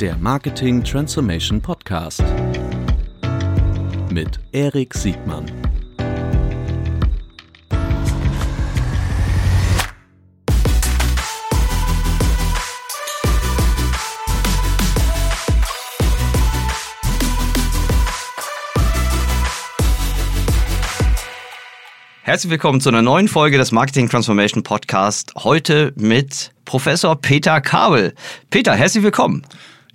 der Marketing Transformation Podcast mit Erik Siegmann. Herzlich willkommen zu einer neuen Folge des Marketing Transformation Podcast. Heute mit Professor Peter Kabel. Peter, herzlich willkommen.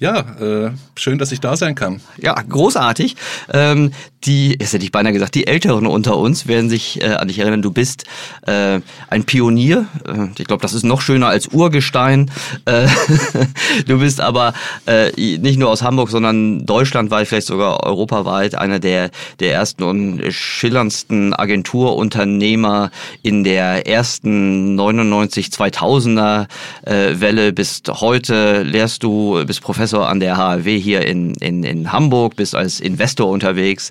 Ja, äh, schön, dass ich da sein kann. Ja, großartig. Ähm, die, jetzt hätte ich beinahe gesagt, die Älteren unter uns werden sich äh, an dich erinnern. Du bist äh, ein Pionier. Äh, ich glaube, das ist noch schöner als Urgestein. Äh, du bist aber äh, nicht nur aus Hamburg, sondern deutschlandweit, vielleicht sogar europaweit einer der, der ersten und schillerndsten Agenturunternehmer in der ersten 99 2000er äh, Welle. Bist heute, lehrst du, bist Professor an der HAW hier in, in, in Hamburg, bist als Investor unterwegs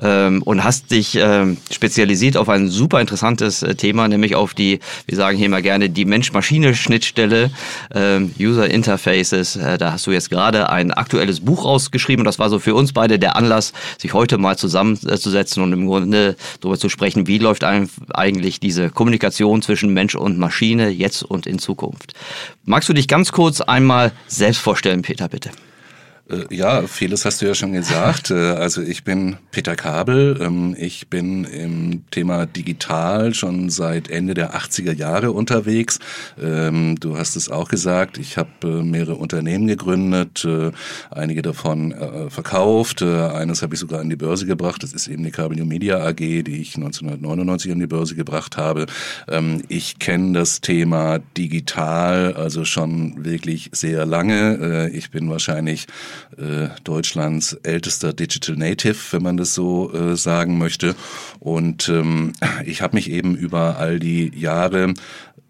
ähm, und hast dich ähm, spezialisiert auf ein super interessantes äh, Thema, nämlich auf die, wir sagen hier mal gerne, die Mensch-Maschine-Schnittstelle, ähm, User Interfaces. Äh, da hast du jetzt gerade ein aktuelles Buch rausgeschrieben und das war so für uns beide der Anlass, sich heute mal zusammenzusetzen und im Grunde darüber zu sprechen, wie läuft eigentlich diese Kommunikation zwischen Mensch und Maschine jetzt und in Zukunft. Magst du dich ganz kurz einmal selbst vorstellen, Peter, bitte? Äh, ja, vieles hast du ja schon gesagt. Äh, also ich bin Peter Kabel. Ähm, ich bin im Thema digital schon seit Ende der 80er Jahre unterwegs. Ähm, du hast es auch gesagt. Ich habe äh, mehrere Unternehmen gegründet, einige davon verkauft. Eines habe ich sogar an die Börse gebracht. Das ist eben die Kabel New Media AG, die ich 1999 an die Börse gebracht habe. Ähm, ich kenne das Thema digital also schon wirklich sehr lange. Ich bin wahrscheinlich äh, Deutschlands ältester Digital Native, wenn man das so äh, sagen möchte. Und ähm, ich habe mich eben über all die Jahre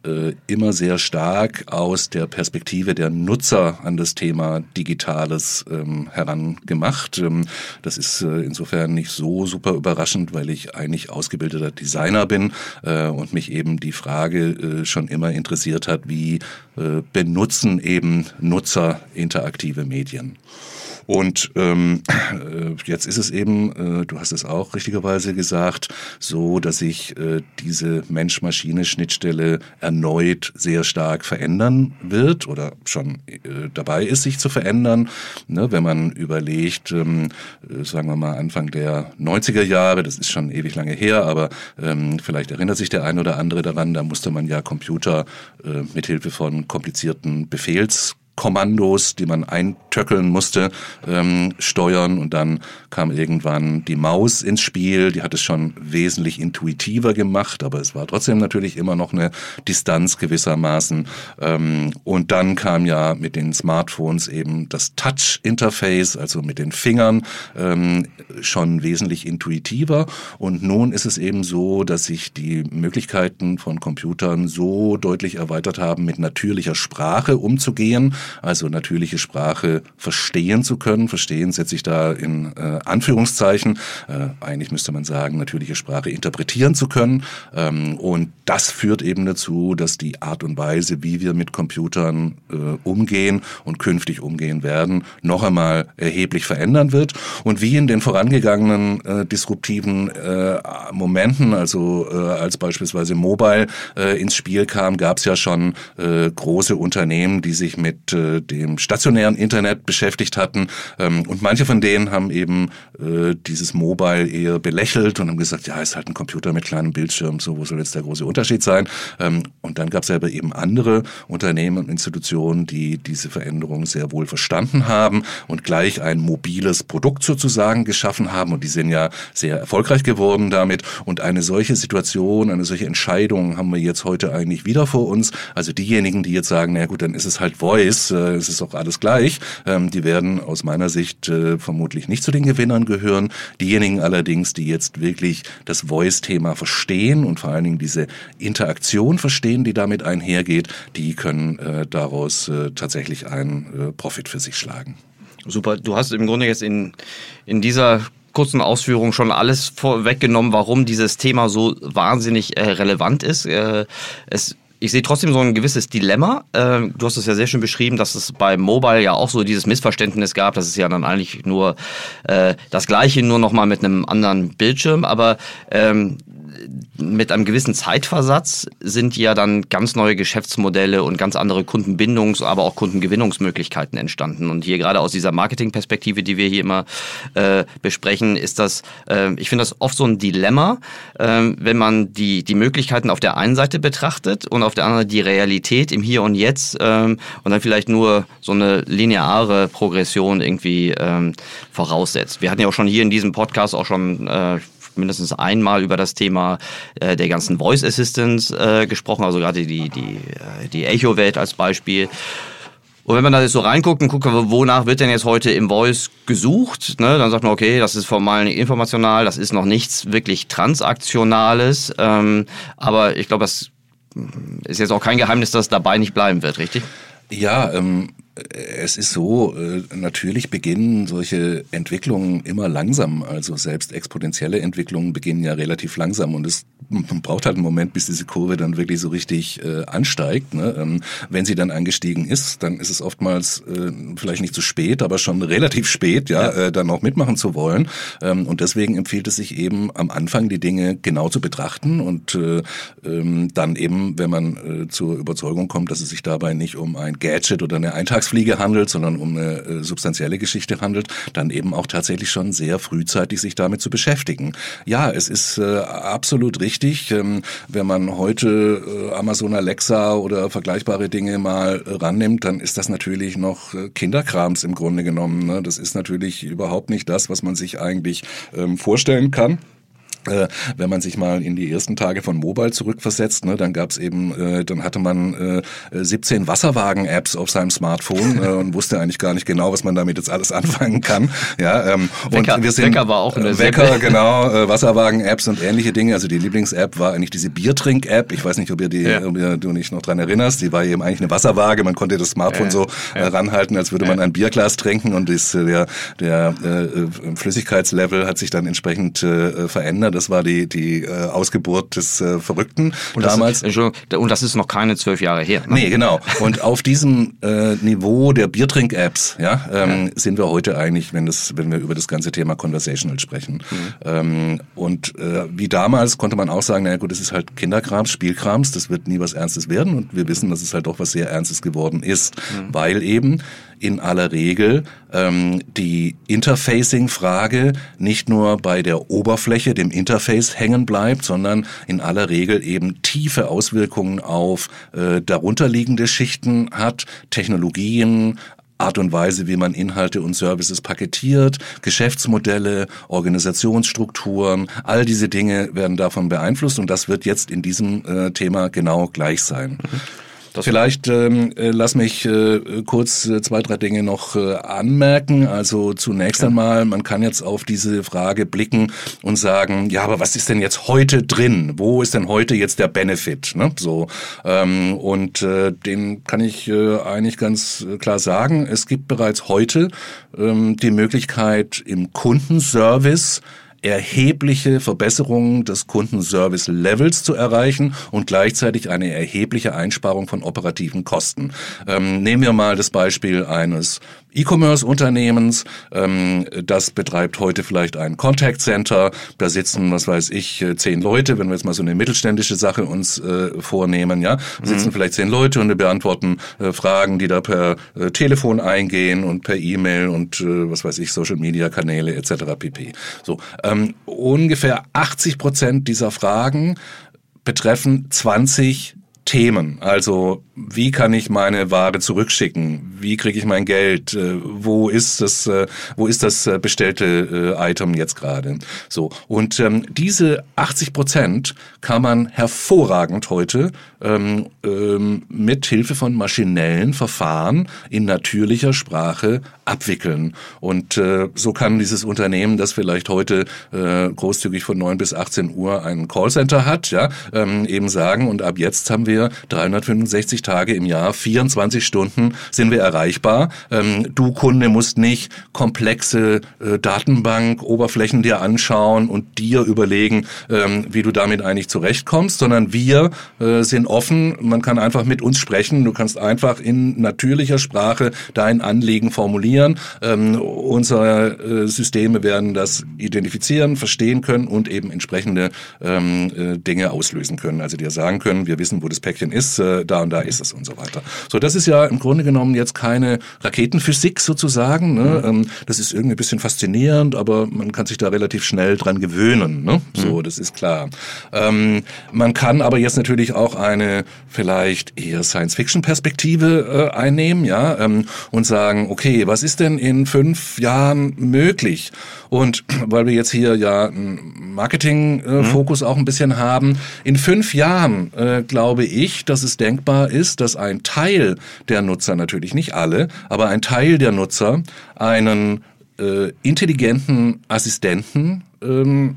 äh, immer sehr stark aus der Perspektive der Nutzer an das Thema Digitales ähm, herangemacht. Ähm, das ist äh, insofern nicht so super überraschend, weil ich eigentlich ausgebildeter Designer bin äh, und mich eben die Frage äh, schon immer interessiert hat, wie äh, benutzen eben Nutzer interaktive Medien. Und ähm, äh, jetzt ist es eben, äh, du hast es auch richtigerweise gesagt, so, dass sich äh, diese Mensch-Maschine-Schnittstelle erneut sehr stark verändern wird oder schon äh, dabei ist, sich zu verändern. Ne, wenn man überlegt, ähm, äh, sagen wir mal Anfang der 90er Jahre, das ist schon ewig lange her, aber ähm, vielleicht erinnert sich der ein oder andere daran, da musste man ja Computer äh, mithilfe von komplizierten Befehls Kommandos, die man eintöckeln musste, ähm, steuern. Und dann kam irgendwann die Maus ins Spiel. Die hat es schon wesentlich intuitiver gemacht, aber es war trotzdem natürlich immer noch eine Distanz gewissermaßen. Ähm, und dann kam ja mit den Smartphones eben das Touch-Interface, also mit den Fingern, ähm, schon wesentlich intuitiver. Und nun ist es eben so, dass sich die Möglichkeiten von Computern so deutlich erweitert haben, mit natürlicher Sprache umzugehen also natürliche Sprache verstehen zu können. Verstehen setze ich da in äh, Anführungszeichen. Äh, eigentlich müsste man sagen, natürliche Sprache interpretieren zu können. Ähm, und das führt eben dazu, dass die Art und Weise, wie wir mit Computern äh, umgehen und künftig umgehen werden, noch einmal erheblich verändern wird. Und wie in den vorangegangenen äh, disruptiven äh, Momenten, also äh, als beispielsweise Mobile äh, ins Spiel kam, gab es ja schon äh, große Unternehmen, die sich mit dem stationären Internet beschäftigt hatten. Ähm, und manche von denen haben eben äh, dieses Mobile eher belächelt und haben gesagt, ja, ist halt ein Computer mit kleinem Bildschirm, so wo soll jetzt der große Unterschied sein? Ähm, und dann gab es aber eben andere Unternehmen und Institutionen, die diese Veränderung sehr wohl verstanden haben und gleich ein mobiles Produkt sozusagen geschaffen haben. Und die sind ja sehr erfolgreich geworden damit. Und eine solche Situation, eine solche Entscheidung haben wir jetzt heute eigentlich wieder vor uns. Also diejenigen, die jetzt sagen, na gut, dann ist es halt Voice, ist, äh, es ist auch alles gleich. Ähm, die werden aus meiner Sicht äh, vermutlich nicht zu den Gewinnern gehören. Diejenigen allerdings, die jetzt wirklich das Voice-Thema verstehen und vor allen Dingen diese Interaktion verstehen, die damit einhergeht, die können äh, daraus äh, tatsächlich einen äh, Profit für sich schlagen. Super, du hast im Grunde jetzt in, in dieser kurzen Ausführung schon alles vorweggenommen, warum dieses Thema so wahnsinnig äh, relevant ist. Äh, es ich sehe trotzdem so ein gewisses Dilemma. Ähm, du hast es ja sehr schön beschrieben, dass es bei Mobile ja auch so dieses Missverständnis gab, dass es ja dann eigentlich nur äh, das Gleiche, nur nochmal mit einem anderen Bildschirm. Aber ähm, mit einem gewissen Zeitversatz sind ja dann ganz neue Geschäftsmodelle und ganz andere Kundenbindungs-, aber auch Kundengewinnungsmöglichkeiten entstanden. Und hier gerade aus dieser Marketingperspektive, die wir hier immer äh, besprechen, ist das, äh, ich finde das oft so ein Dilemma, äh, wenn man die, die Möglichkeiten auf der einen Seite betrachtet und auf der anderen die Realität im Hier und Jetzt äh, und dann vielleicht nur so eine lineare Progression irgendwie ähm, voraussetzt. Wir hatten ja auch schon hier in diesem Podcast auch schon äh, mindestens einmal über das Thema äh, der ganzen Voice Assistance äh, gesprochen, also gerade die, die, äh, die Echo-Welt als Beispiel. Und wenn man da jetzt so reinguckt und guckt, wonach wird denn jetzt heute im Voice gesucht, ne, dann sagt man, okay, das ist formal informational, das ist noch nichts wirklich Transaktionales. Ähm, aber ich glaube, das ist jetzt auch kein Geheimnis, dass es dabei nicht bleiben wird, richtig? Ja, ähm, es ist so, äh, natürlich beginnen solche Entwicklungen immer langsam. Also selbst exponentielle Entwicklungen beginnen ja relativ langsam und es braucht halt einen Moment, bis diese Kurve dann wirklich so richtig äh, ansteigt. Ne? Ähm, wenn sie dann angestiegen ist, dann ist es oftmals äh, vielleicht nicht zu spät, aber schon relativ spät, ja, ja. Dann auch mitmachen zu wollen. Ähm, und deswegen empfiehlt es sich eben am Anfang die Dinge genau zu betrachten und äh, ähm, dann eben, wenn man zur Überzeugung kommt, dass es sich dabei nicht um ein Gadget oder eine Eintags Eintagsfliege handelt, sondern um eine äh, substanzielle Geschichte handelt, dann eben auch tatsächlich schon sehr frühzeitig sich damit zu beschäftigen. Ja, es ist äh, absolut richtig, ähm, wenn man heute äh, Amazon Alexa oder vergleichbare Dinge mal äh, rannimmt, dann ist das natürlich noch Kinderkrams im Grunde genommen. Ne? Das ist natürlich überhaupt nicht das, was man sich eigentlich ähm, vorstellen kann. Äh, wenn man sich mal in die ersten Tage von Mobile zurückversetzt, ne, dann gab's eben, äh, dann hatte man äh, 17 Wasserwagen-Apps auf seinem Smartphone äh, und wusste eigentlich gar nicht genau, was man damit jetzt alles anfangen kann. Ja, ähm, Wecker, und wir sind Wecker war auch eine Wecker, genau, äh, Wasserwagen-Apps und ähnliche Dinge. Also die Lieblings-App war eigentlich diese Biertrink-App. Ich weiß nicht, ob ihr die, ja. ob ihr, du nicht noch dran erinnerst. Die war eben eigentlich eine Wasserwaage. Man konnte das Smartphone ja, so äh, ranhalten, als würde man ein Bierglas trinken und das, äh, der, der äh, Flüssigkeitslevel hat sich dann entsprechend äh, verändert das war die, die äh, Ausgeburt des äh, Verrückten und damals. Das ist, und das ist noch keine zwölf Jahre her. Ne? Nee, genau. Und auf diesem äh, Niveau der Biertrink-Apps ja, ähm, ja. sind wir heute eigentlich, wenn, das, wenn wir über das ganze Thema Conversational sprechen. Mhm. Ähm, und äh, wie damals konnte man auch sagen, naja gut, das ist halt Kinderkrams, Spielkrams, das wird nie was Ernstes werden. Und wir wissen, dass es halt doch was sehr Ernstes geworden ist, mhm. weil eben in aller Regel ähm, die Interfacing-Frage nicht nur bei der Oberfläche, dem Interface hängen bleibt, sondern in aller Regel eben tiefe Auswirkungen auf äh, darunterliegende Schichten hat, Technologien, Art und Weise, wie man Inhalte und Services paketiert, Geschäftsmodelle, Organisationsstrukturen, all diese Dinge werden davon beeinflusst und das wird jetzt in diesem äh, Thema genau gleich sein. Mhm. Das Vielleicht ähm, äh, lass mich äh, kurz äh, zwei, drei Dinge noch äh, anmerken. Also zunächst einmal, man kann jetzt auf diese Frage blicken und sagen, ja, aber was ist denn jetzt heute drin? Wo ist denn heute jetzt der Benefit? Ne? So ähm, und äh, den kann ich äh, eigentlich ganz äh, klar sagen. Es gibt bereits heute ähm, die Möglichkeit im Kundenservice erhebliche Verbesserungen des Kundenservice-Levels zu erreichen und gleichzeitig eine erhebliche Einsparung von operativen Kosten. Ähm, nehmen wir mal das Beispiel eines E-Commerce-Unternehmens, ähm, das betreibt heute vielleicht ein Contact Center, da sitzen, was weiß ich, äh, zehn Leute, wenn wir jetzt mal so eine mittelständische Sache uns äh, vornehmen, ja, sitzen mhm. vielleicht zehn Leute und beantworten äh, Fragen, die da per äh, Telefon eingehen und per E-Mail und äh, was weiß ich, Social-Media-Kanäle etc. pp. So, ähm, ungefähr 80 Prozent dieser Fragen betreffen 20 Themen. Also wie kann ich meine Ware zurückschicken? Wie kriege ich mein Geld? Äh, wo ist das? Äh, wo ist das äh, bestellte Item jetzt gerade? So und ähm, diese 80 Prozent kann man hervorragend heute ähm, ähm, mit Hilfe von maschinellen Verfahren in natürlicher Sprache abwickeln. Und äh, so kann dieses Unternehmen, das vielleicht heute äh, großzügig von 9 bis 18 Uhr ein Callcenter hat, ja, ähm, eben sagen, und ab jetzt haben wir wir 365 Tage im Jahr, 24 Stunden sind wir erreichbar. Ähm, du Kunde musst nicht komplexe äh, Datenbank-Oberflächen dir anschauen und dir überlegen, ähm, wie du damit eigentlich zurechtkommst, sondern wir äh, sind offen. Man kann einfach mit uns sprechen. Du kannst einfach in natürlicher Sprache dein Anliegen formulieren. Ähm, unsere äh, Systeme werden das identifizieren, verstehen können und eben entsprechende ähm, äh, Dinge auslösen können. Also dir sagen können, wir wissen, wo das Päckchen ist, äh, da und da ist es und so weiter. So, das ist ja im Grunde genommen jetzt keine Raketenphysik sozusagen. Ne? Mhm. Ähm, das ist irgendwie ein bisschen faszinierend, aber man kann sich da relativ schnell dran gewöhnen. Ne? So, mhm. das ist klar. Ähm, man kann aber jetzt natürlich auch eine vielleicht eher Science-Fiction-Perspektive äh, einnehmen, ja, ähm, und sagen, okay, was ist denn in fünf Jahren möglich? Und weil wir jetzt hier ja einen Marketing-Fokus äh, mhm. auch ein bisschen haben, in fünf Jahren äh, glaube ich, dass es denkbar ist, dass ein Teil der Nutzer, natürlich nicht alle, aber ein Teil der Nutzer einen äh, intelligenten Assistenten ähm,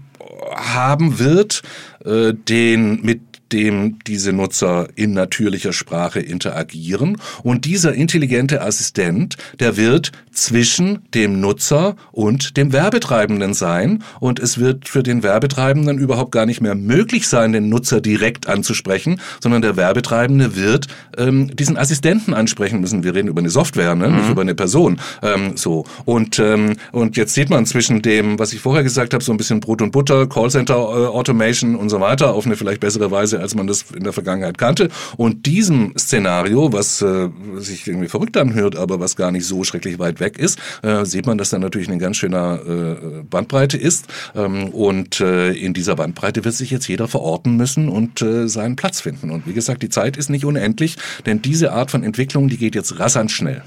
haben wird, äh, den mit dem diese Nutzer in natürlicher Sprache interagieren. Und dieser intelligente Assistent, der wird zwischen dem Nutzer und dem Werbetreibenden sein. Und es wird für den Werbetreibenden überhaupt gar nicht mehr möglich sein, den Nutzer direkt anzusprechen, sondern der Werbetreibende wird ähm, diesen Assistenten ansprechen müssen. Wir reden über eine Software, ne? Mhm. nicht über eine Person. Ähm, so und ähm, und jetzt sieht man zwischen dem, was ich vorher gesagt habe, so ein bisschen Brot und Butter, Callcenter äh, Automation und so weiter auf eine vielleicht bessere Weise, als man das in der Vergangenheit kannte. Und diesem Szenario, was äh, sich irgendwie verrückt anhört, aber was gar nicht so schrecklich weit weg ist, äh, sieht man, dass da natürlich eine ganz schöne äh, Bandbreite ist. Ähm, und äh, in dieser Bandbreite wird sich jetzt jeder verorten müssen und äh, seinen Platz finden. Und wie gesagt, die Zeit ist nicht unendlich, denn diese Art von Entwicklung, die geht jetzt rasant schnell.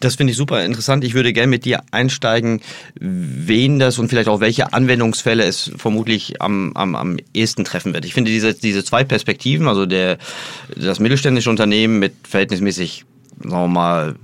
Das finde ich super interessant. Ich würde gerne mit dir einsteigen, wen das und vielleicht auch welche Anwendungsfälle es vermutlich am, am, am ehesten treffen wird. Ich finde diese, diese zwei Perspektiven, also der, das mittelständische Unternehmen mit verhältnismäßig sagen wir mal,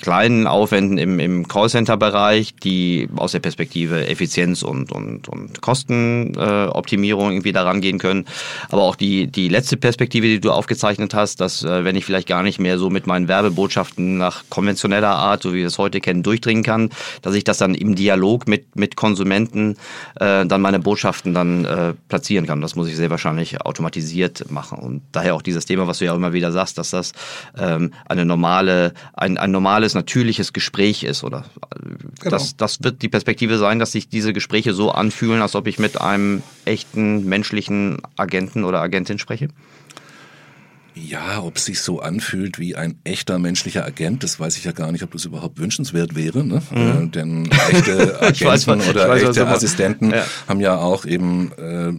kleinen Aufwänden im, im Callcenter-Bereich, die aus der Perspektive Effizienz und, und, und Kostenoptimierung äh, irgendwie daran gehen können. Aber auch die, die letzte Perspektive, die du aufgezeichnet hast, dass äh, wenn ich vielleicht gar nicht mehr so mit meinen Werbebotschaften nach konventioneller Art, so wie wir es heute kennen, durchdringen kann, dass ich das dann im Dialog mit, mit Konsumenten äh, dann meine Botschaften dann äh, platzieren kann. Das muss ich sehr wahrscheinlich automatisiert machen. Und daher auch dieses Thema, was du ja immer wieder sagst, dass das ähm, eine normale, ein, ein normales, natürliches Gespräch ist. Oder genau. das, das wird die Perspektive sein, dass sich diese Gespräche so anfühlen, als ob ich mit einem echten menschlichen Agenten oder Agentin spreche? Ja, ob es sich so anfühlt wie ein echter menschlicher Agent, das weiß ich ja gar nicht, ob das überhaupt wünschenswert wäre. Ne? Mhm. Äh, denn echte Agenten weiß, oder weiß, echte Assistenten ja. haben ja auch eben äh,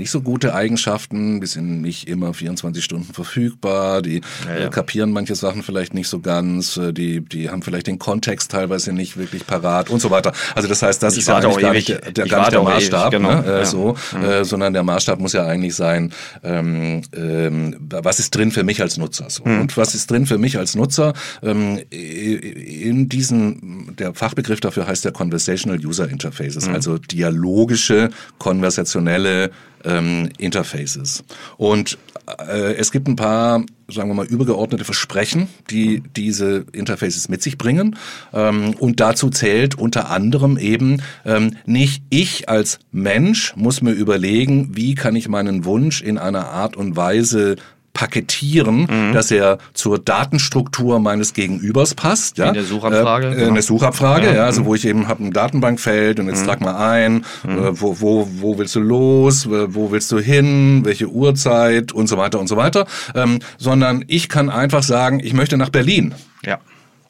nicht so gute Eigenschaften, die sind nicht immer 24 Stunden verfügbar, die ja, ja. Äh, kapieren manche Sachen vielleicht nicht so ganz, äh, die, die haben vielleicht den Kontext teilweise nicht wirklich parat und so weiter. Also das heißt, das ich ist ja eigentlich gar nicht der, der, gar nicht der Maßstab, ewig, genau. ne? äh, so, mhm. äh, sondern der Maßstab muss ja eigentlich sein, ähm, ähm, was ist drin für mich als Nutzer? So. Mhm. Und was ist drin für mich als Nutzer? Ähm, in diesen, der Fachbegriff dafür heißt ja Conversational User Interfaces, mhm. also dialogische, konversationelle ähm, Interfaces. Und äh, es gibt ein paar, sagen wir mal, übergeordnete Versprechen, die diese Interfaces mit sich bringen. Ähm, und dazu zählt unter anderem eben ähm, nicht ich als Mensch muss mir überlegen, wie kann ich meinen Wunsch in einer Art und Weise paketieren, mhm. dass er zur Datenstruktur meines Gegenübers passt. Ja? eine Suchabfrage. Äh, genau. Eine Suchabfrage, ja, ja also mhm. wo ich eben habe ein Datenbankfeld und jetzt mhm. trag mal ein, mhm. äh, wo, wo, wo willst du los, wo willst du hin, welche Uhrzeit und so weiter und so weiter. Ähm, sondern ich kann einfach sagen, ich möchte nach Berlin. Ja.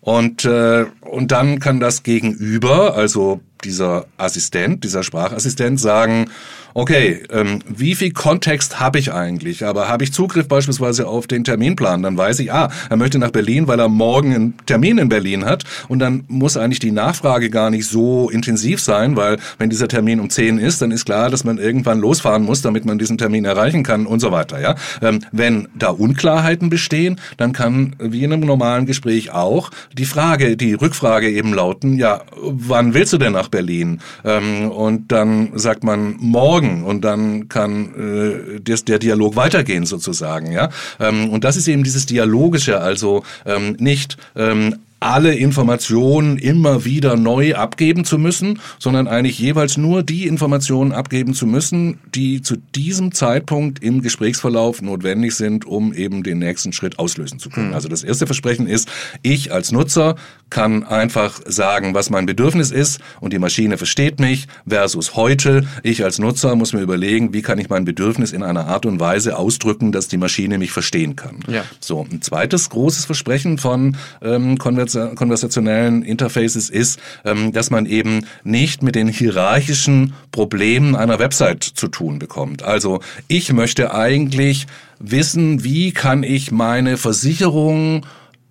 Und, äh, und dann kann das Gegenüber, also dieser Assistent, dieser Sprachassistent sagen, okay, ähm, wie viel Kontext habe ich eigentlich? Aber habe ich Zugriff beispielsweise auf den Terminplan? Dann weiß ich, ah, er möchte nach Berlin, weil er morgen einen Termin in Berlin hat. Und dann muss eigentlich die Nachfrage gar nicht so intensiv sein, weil wenn dieser Termin um 10 ist, dann ist klar, dass man irgendwann losfahren muss, damit man diesen Termin erreichen kann und so weiter. Ja? Ähm, wenn da Unklarheiten bestehen, dann kann wie in einem normalen Gespräch auch die Frage, die Rückfrage eben lauten, ja, wann willst du denn nach Berlin. Ähm, und dann sagt man morgen und dann kann äh, des, der Dialog weitergehen sozusagen. Ja? Ähm, und das ist eben dieses Dialogische, also ähm, nicht ähm, alle Informationen immer wieder neu abgeben zu müssen, sondern eigentlich jeweils nur die Informationen abgeben zu müssen, die zu diesem Zeitpunkt im Gesprächsverlauf notwendig sind, um eben den nächsten Schritt auslösen zu können. Mhm. Also das erste Versprechen ist, ich als Nutzer kann einfach sagen, was mein Bedürfnis ist und die Maschine versteht mich versus heute. Ich als Nutzer muss mir überlegen, wie kann ich mein Bedürfnis in einer Art und Weise ausdrücken, dass die Maschine mich verstehen kann. Ja. So, ein zweites großes Versprechen von ähm, konversationellen Interfaces ist, ähm, dass man eben nicht mit den hierarchischen Problemen einer Website zu tun bekommt. Also ich möchte eigentlich wissen, wie kann ich meine Versicherung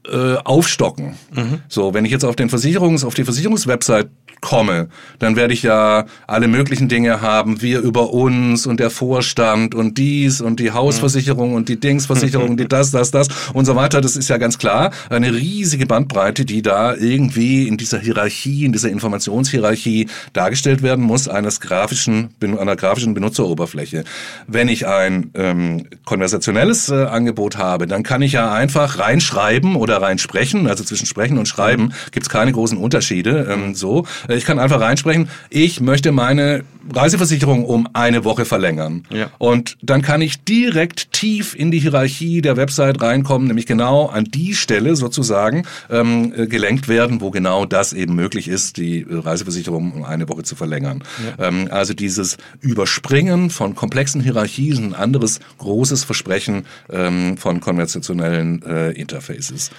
äh, aufstocken. Mhm. So, wenn ich jetzt auf den Versicherungs, auf die Versicherungswebsite komme, dann werde ich ja alle möglichen Dinge haben, wir über uns und der Vorstand und dies und die Hausversicherung und die Dingsversicherung, die das, das, das und so weiter. Das ist ja ganz klar eine riesige Bandbreite, die da irgendwie in dieser Hierarchie, in dieser Informationshierarchie dargestellt werden muss, eines grafischen, einer grafischen Benutzeroberfläche. Wenn ich ein ähm, konversationelles äh, Angebot habe, dann kann ich ja einfach reinschreiben oder reinsprechen, also zwischen Sprechen und Schreiben gibt es keine großen Unterschiede. Ähm, so, ich kann einfach reinsprechen, ich möchte meine Reiseversicherung um eine Woche verlängern. Ja. Und dann kann ich direkt tief in die Hierarchie der Website reinkommen, nämlich genau an die Stelle sozusagen ähm, äh, gelenkt werden, wo genau das eben möglich ist, die Reiseversicherung um eine Woche zu verlängern. Ja. Ähm, also dieses Überspringen von komplexen Hierarchien, ein anderes großes Versprechen ähm, von konventionellen äh, Interfaces.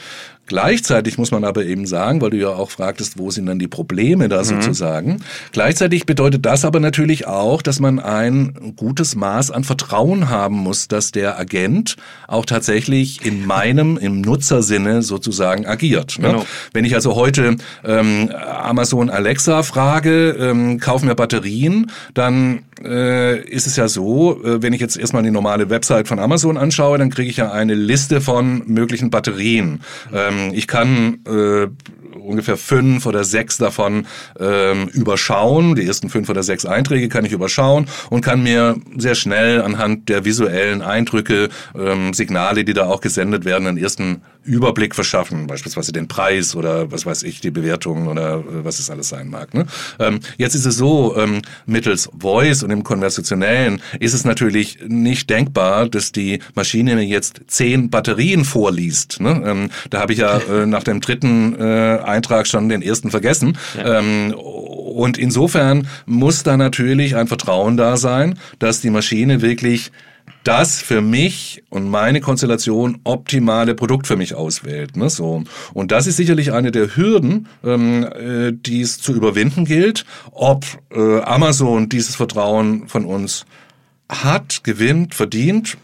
Gleichzeitig muss man aber eben sagen, weil du ja auch fragtest, wo sind dann die Probleme da mhm. sozusagen. Gleichzeitig bedeutet das aber natürlich auch, dass man ein gutes Maß an Vertrauen haben muss, dass der Agent auch tatsächlich in meinem, im Nutzersinne sozusagen agiert. Ne? Genau. Wenn ich also heute ähm, Amazon Alexa frage, ähm, kauf mir Batterien, dann äh, ist es ja so, äh, wenn ich jetzt erstmal die normale Website von Amazon anschaue, dann kriege ich ja eine Liste von möglichen Batterien. Ähm, ich kann äh, ungefähr fünf oder sechs davon ähm, überschauen. Die ersten fünf oder sechs Einträge kann ich überschauen und kann mir sehr schnell anhand der visuellen Eindrücke, ähm, Signale, die da auch gesendet werden, einen ersten Überblick verschaffen, beispielsweise den Preis oder was weiß ich, die Bewertungen oder äh, was es alles sein mag. Ne? Ähm, jetzt ist es so, ähm, mittels Voice und im Konversationellen ist es natürlich nicht denkbar, dass die Maschine mir jetzt zehn Batterien vorliest. Ne? Ähm, da habe ich ja äh, nach dem dritten äh, Eintrag schon den ersten vergessen. Ja. Ähm, und insofern muss da natürlich ein Vertrauen da sein, dass die Maschine wirklich das für mich und meine Konstellation optimale Produkt für mich auswählt. Ne? So. Und das ist sicherlich eine der Hürden, ähm, äh, die es zu überwinden gilt, ob äh, Amazon dieses Vertrauen von uns hat, gewinnt, verdient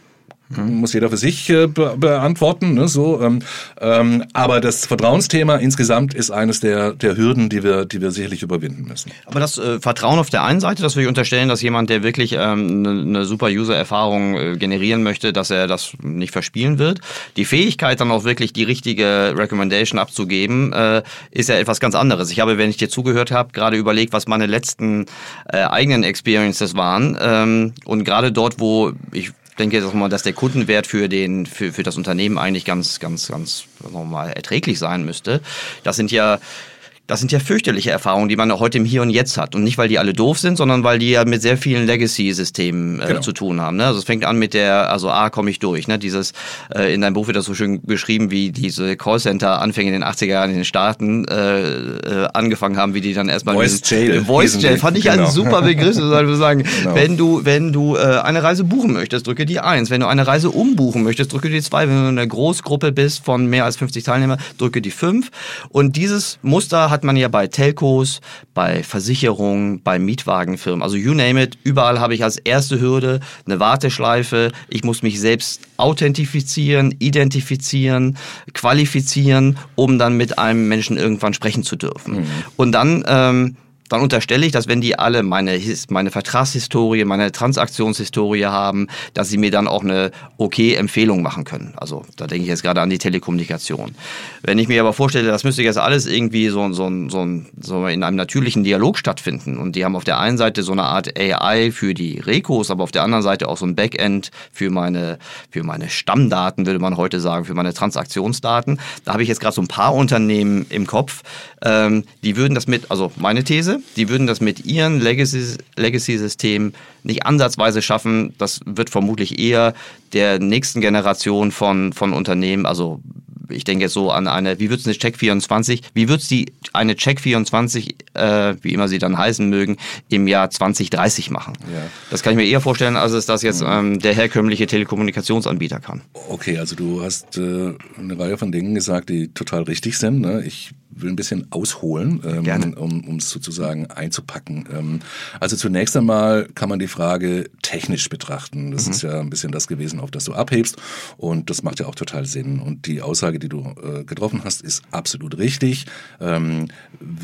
muss jeder für sich äh, be beantworten. Ne, so, ähm, ähm, aber das Vertrauensthema insgesamt ist eines der, der Hürden, die wir, die wir sicherlich überwinden müssen. Aber das äh, Vertrauen auf der einen Seite, das würde ich unterstellen, dass jemand, der wirklich eine ähm, ne, ne super User-Erfahrung äh, generieren möchte, dass er das nicht verspielen wird. Die Fähigkeit, dann auch wirklich die richtige Recommendation abzugeben, äh, ist ja etwas ganz anderes. Ich habe, wenn ich dir zugehört habe, gerade überlegt, was meine letzten äh, eigenen Experiences waren. Ähm, und gerade dort, wo ich denke jetzt auch mal, dass der Kundenwert für den für, für das Unternehmen eigentlich ganz ganz ganz mal erträglich sein müsste. Das sind ja das sind ja fürchterliche Erfahrungen, die man heute im Hier und Jetzt hat. Und nicht, weil die alle doof sind, sondern weil die ja mit sehr vielen Legacy-Systemen äh, genau. zu tun haben. Ne? Also es fängt an mit der, also A, komme ich durch. Ne? Dieses, äh, in deinem Buch wird das so schön beschrieben, wie diese Callcenter-Anfänge in den 80er Jahren in den Staaten äh, äh, angefangen haben, wie die dann erstmal... Voice Jail. Voice Jail fand ich genau. ein super Begriff. Ich sagen, genau. wenn du, wenn du äh, eine Reise buchen möchtest, drücke die eins. Wenn du eine Reise umbuchen möchtest, drücke die zwei. Wenn du eine Großgruppe bist von mehr als 50 Teilnehmern, drücke die fünf. Und dieses Muster hat hat man ja bei Telcos, bei Versicherungen, bei Mietwagenfirmen, also you name it, überall habe ich als erste Hürde eine Warteschleife. Ich muss mich selbst authentifizieren, identifizieren, qualifizieren, um dann mit einem Menschen irgendwann sprechen zu dürfen. Mhm. Und dann ähm, dann unterstelle ich, dass wenn die alle meine, meine Vertragshistorie, meine Transaktionshistorie haben, dass sie mir dann auch eine okay Empfehlung machen können. Also da denke ich jetzt gerade an die Telekommunikation. Wenn ich mir aber vorstelle, das müsste jetzt alles irgendwie so, so, so, so in einem natürlichen Dialog stattfinden und die haben auf der einen Seite so eine Art AI für die Rekos, aber auf der anderen Seite auch so ein Backend für meine, für meine Stammdaten, würde man heute sagen, für meine Transaktionsdaten. Da habe ich jetzt gerade so ein paar Unternehmen im Kopf, ähm, die würden das mit, also meine These, die würden das mit ihren Legacy-Systemen nicht ansatzweise schaffen. Das wird vermutlich eher der nächsten Generation von, von Unternehmen, also ich denke jetzt so an eine, wie wird es eine Check24, wie wird es die eine Check24, äh, wie immer sie dann heißen mögen, im Jahr 2030 machen? Ja. Das kann ich mir eher vorstellen, als es das jetzt mhm. ähm, der herkömmliche Telekommunikationsanbieter kann. Okay, also du hast äh, eine Reihe von Dingen gesagt, die total richtig sind. Ne? Ich will ein bisschen ausholen, ähm, um es sozusagen einzupacken. Ähm, also zunächst einmal kann man die Frage technisch betrachten. Das mhm. ist ja ein bisschen das gewesen, auf das du abhebst. Und das macht ja auch total Sinn. Und die Aussage, die du äh, getroffen hast, ist absolut richtig. Ähm,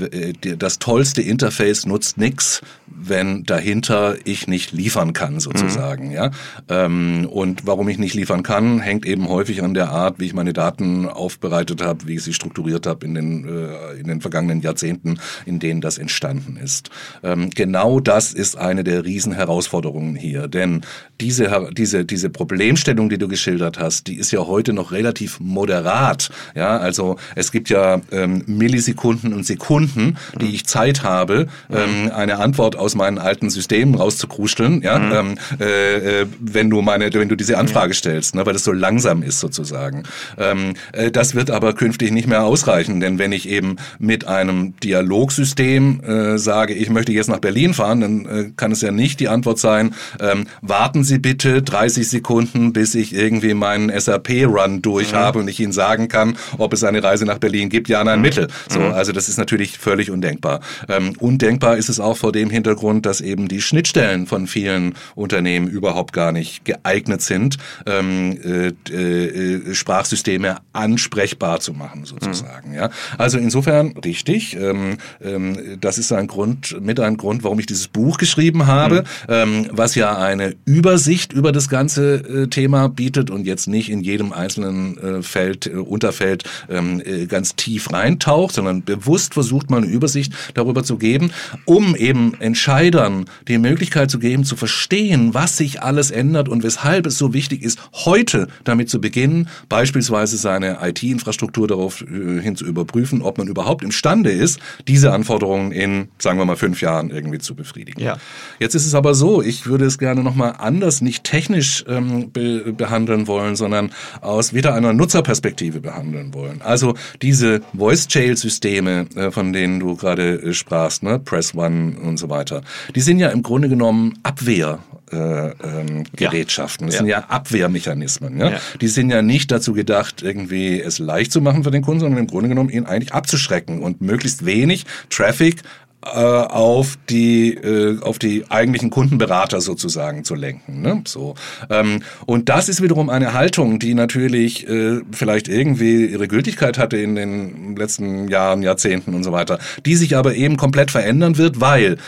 äh, das tollste Interface nutzt nichts, wenn dahinter ich nicht liefern kann, sozusagen. Mhm. Ja? Ähm, und warum ich nicht liefern kann, hängt eben häufig an der Art, wie ich meine Daten aufbereitet habe, wie ich sie strukturiert habe in den äh, äh, in den vergangenen Jahrzehnten, in denen das entstanden ist. Ähm, genau das ist eine der Riesenherausforderungen hier, denn diese, diese, diese Problemstellung, die du geschildert hast, die ist ja heute noch relativ moderat. Ja, also es gibt ja ähm, Millisekunden und Sekunden, die ich Zeit habe, ähm, eine Antwort aus meinen alten Systemen rauszukruscheln, ja, mhm. ähm, äh, äh, wenn du meine, wenn du diese Anfrage stellst, ne, weil es so langsam ist sozusagen. Ähm, äh, das wird aber künftig nicht mehr ausreichen, denn wenn ich eben mit einem Dialogsystem äh, sage, ich möchte jetzt nach Berlin fahren, dann äh, kann es ja nicht die Antwort sein, ähm, warten Sie bitte 30 Sekunden, bis ich irgendwie meinen SAP-Run durch mhm. habe und ich Ihnen sagen kann, ob es eine Reise nach Berlin gibt, ja, nein, mhm. Mittel. So, mhm. also das ist natürlich völlig undenkbar. Ähm, undenkbar ist es auch vor dem Hintergrund, dass eben die Schnittstellen von vielen Unternehmen überhaupt gar nicht geeignet sind, ähm, äh, äh, Sprachsysteme ansprechbar zu machen, sozusagen. Mhm. Ja, also insofern richtig. Ähm, ähm, das ist ein Grund, mit ein Grund, warum ich dieses Buch geschrieben habe, mhm. ähm, was ja eine Übersicht über das ganze äh, Thema bietet und jetzt nicht in jedem einzelnen äh, Feld, äh, Unterfeld ähm, äh, ganz tief reintaucht, sondern bewusst versucht mal eine Übersicht darüber zu geben, um eben Entscheidern die Möglichkeit zu geben, zu verstehen, was sich alles ändert und weshalb es so wichtig ist, heute damit zu beginnen, beispielsweise seine IT-Infrastruktur darauf hin zu überprüfen, ob man überhaupt imstande ist, diese Anforderungen in, sagen wir mal, fünf Jahren irgendwie zu befriedigen. Ja. Jetzt ist es aber so, ich würde es gerne nochmal anders, nicht technisch ähm, be behandeln wollen, sondern aus wieder einer Nutzerperspektive behandeln wollen. Also diese Voice-Jail-Systeme, äh, von denen du gerade äh, sprachst, ne, Press One und so weiter, die sind ja im Grunde genommen Abwehr Gerätschaften. Das ja. sind ja Abwehrmechanismen. Ja? ja? Die sind ja nicht dazu gedacht, irgendwie es leicht zu machen für den Kunden, sondern im Grunde genommen ihn eigentlich abzuschrecken und möglichst wenig Traffic äh, auf die äh, auf die eigentlichen Kundenberater sozusagen zu lenken. Ne? So ähm, und das ist wiederum eine Haltung, die natürlich äh, vielleicht irgendwie ihre Gültigkeit hatte in den letzten Jahren, Jahrzehnten und so weiter, die sich aber eben komplett verändern wird, weil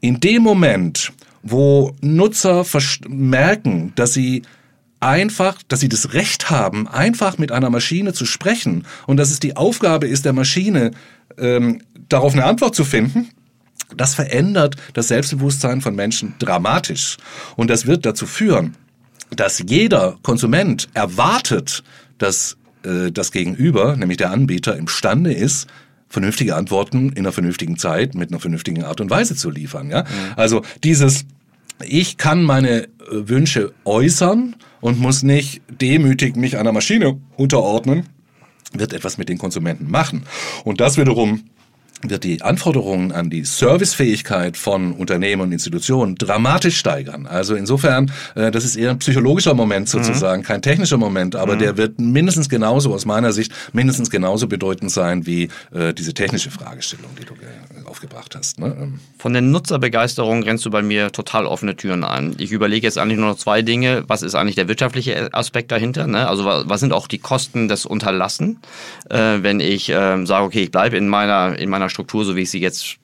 in dem Moment, wo Nutzer merken, dass sie einfach, dass sie das Recht haben, einfach mit einer Maschine zu sprechen und dass es die Aufgabe ist der Maschine, ähm, darauf eine Antwort zu finden, das verändert das Selbstbewusstsein von Menschen dramatisch. Und das wird dazu führen, dass jeder Konsument erwartet, dass äh, das Gegenüber, nämlich der Anbieter, imstande ist, vernünftige Antworten in einer vernünftigen Zeit mit einer vernünftigen Art und Weise zu liefern. Ja? Mhm. Also dieses ich kann meine äh, Wünsche äußern und muss nicht demütig mich einer Maschine unterordnen, wird etwas mit den Konsumenten machen. Und das wiederum wird die Anforderungen an die Servicefähigkeit von Unternehmen und Institutionen dramatisch steigern. Also insofern, äh, das ist eher ein psychologischer Moment mhm. sozusagen, mhm. kein technischer Moment, aber mhm. der wird mindestens genauso, aus meiner Sicht, mindestens genauso bedeutend sein wie äh, diese technische Fragestellung, die du aufgebracht hast. Ne? Ähm. Von der Nutzerbegeisterung rennst du bei mir total offene Türen ein. Ich überlege jetzt eigentlich nur noch zwei Dinge. Was ist eigentlich der wirtschaftliche Aspekt dahinter? Ne? Also was sind auch die Kosten des Unterlassen, äh, wenn ich äh, sage, okay, ich bleibe in meiner, in meiner Struktur, so wie ich sie jetzt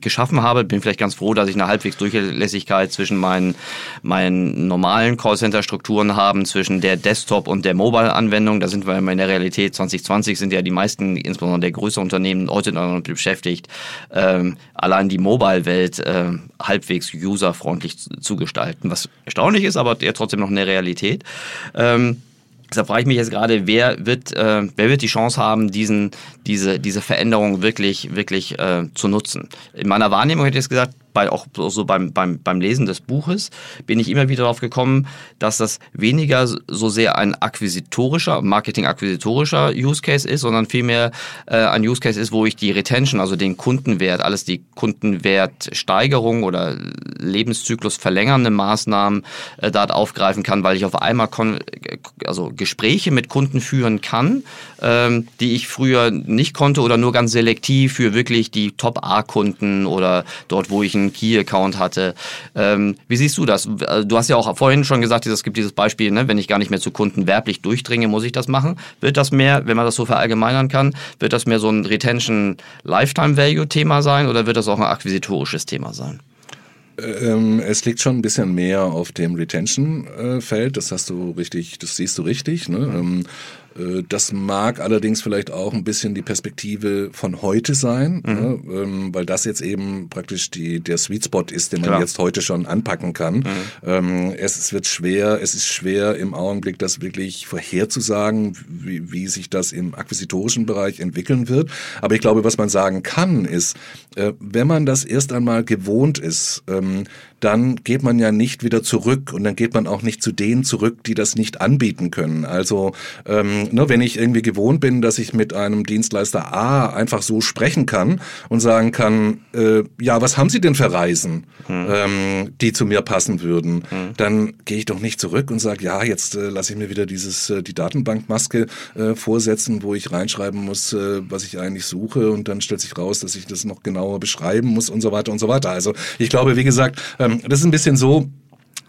geschaffen habe. Bin vielleicht ganz froh, dass ich eine halbwegs Durchlässigkeit zwischen meinen, meinen normalen Callcenter-Strukturen haben, zwischen der Desktop- und der Mobile-Anwendung. Da sind wir in der Realität 2020 sind ja die meisten, insbesondere der größeren Unternehmen, heute noch beschäftigt, ähm, allein die Mobile-Welt äh, halbwegs userfreundlich zu, zu gestalten. Was erstaunlich ist, aber ja trotzdem noch eine Realität. Ähm, Deshalb frage ich mich jetzt gerade, wer wird, äh, wer wird die Chance haben, diesen, diese, diese Veränderung wirklich, wirklich äh, zu nutzen? In meiner Wahrnehmung hätte ich jetzt gesagt, bei, auch so beim, beim, beim Lesen des Buches bin ich immer wieder darauf gekommen, dass das weniger so sehr ein akquisitorischer, Marketing-akquisitorischer Use Case ist, sondern vielmehr äh, ein Use Case ist, wo ich die Retention, also den Kundenwert, alles die Kundenwertsteigerung oder Lebenszyklus verlängernde Maßnahmen äh, dort aufgreifen kann, weil ich auf einmal also Gespräche mit Kunden führen kann, ähm, die ich früher nicht konnte oder nur ganz selektiv für wirklich die Top-A-Kunden oder dort, wo ich einen Key-Account hatte. Ähm, wie siehst du das? Du hast ja auch vorhin schon gesagt, es gibt dieses Beispiel, ne, wenn ich gar nicht mehr zu Kunden werblich durchdringe, muss ich das machen. Wird das mehr, wenn man das so verallgemeinern kann, wird das mehr so ein Retention Lifetime Value Thema sein oder wird das auch ein akquisitorisches Thema sein? Ähm, es liegt schon ein bisschen mehr auf dem Retention-Feld. Das hast du richtig, das siehst du richtig. Ne? Äh, das mag allerdings vielleicht auch ein bisschen die Perspektive von heute sein, mhm. ne, ähm, weil das jetzt eben praktisch die, der Sweet Spot ist, den man Klar. jetzt heute schon anpacken kann. Mhm. Ähm, es, es, wird schwer, es ist schwer im Augenblick, das wirklich vorherzusagen, wie, wie sich das im akquisitorischen Bereich entwickeln wird. Aber ich glaube, was man sagen kann, ist, äh, wenn man das erst einmal gewohnt ist, ähm, dann geht man ja nicht wieder zurück und dann geht man auch nicht zu denen zurück, die das nicht anbieten können. Also ne, wenn ich irgendwie gewohnt bin, dass ich mit einem Dienstleister A einfach so sprechen kann und sagen kann, äh, ja, was haben Sie denn für Reisen, hm. ähm, die zu mir passen würden, hm. dann gehe ich doch nicht zurück und sage, ja, jetzt äh, lasse ich mir wieder dieses äh, die Datenbankmaske äh, vorsetzen, wo ich reinschreiben muss, äh, was ich eigentlich suche und dann stellt sich raus, dass ich das noch genauer beschreiben muss und so weiter und so weiter. Also ich glaube, wie gesagt, ähm, das ist ein bisschen so,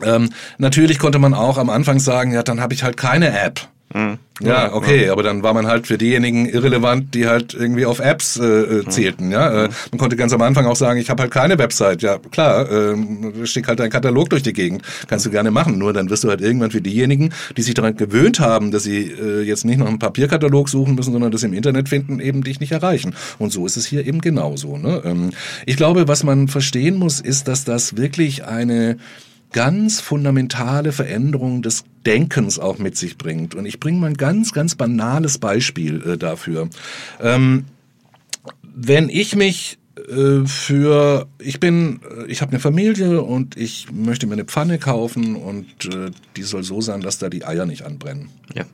ähm, natürlich konnte man auch am Anfang sagen, ja, dann habe ich halt keine App. Mhm. Ja, okay, aber dann war man halt für diejenigen irrelevant, die halt irgendwie auf Apps äh, äh mhm. zählten. Ja, äh, man konnte ganz am Anfang auch sagen, ich habe halt keine Website. Ja, klar, äh, schick halt deinen Katalog durch die Gegend, kannst du gerne machen. Nur dann wirst du halt irgendwann für diejenigen, die sich daran gewöhnt haben, dass sie äh, jetzt nicht noch einen Papierkatalog suchen müssen, sondern das im Internet finden, eben dich nicht erreichen. Und so ist es hier eben genauso. Ne? Ähm, ich glaube, was man verstehen muss, ist, dass das wirklich eine ganz fundamentale Veränderung des Denkens auch mit sich bringt. Und ich bringe mal ein ganz, ganz banales Beispiel äh, dafür. Ähm, wenn ich mich äh, für ich bin äh, ich habe eine Familie und ich möchte mir eine Pfanne kaufen und äh, die soll so sein, dass da die Eier nicht anbrennen. Ja.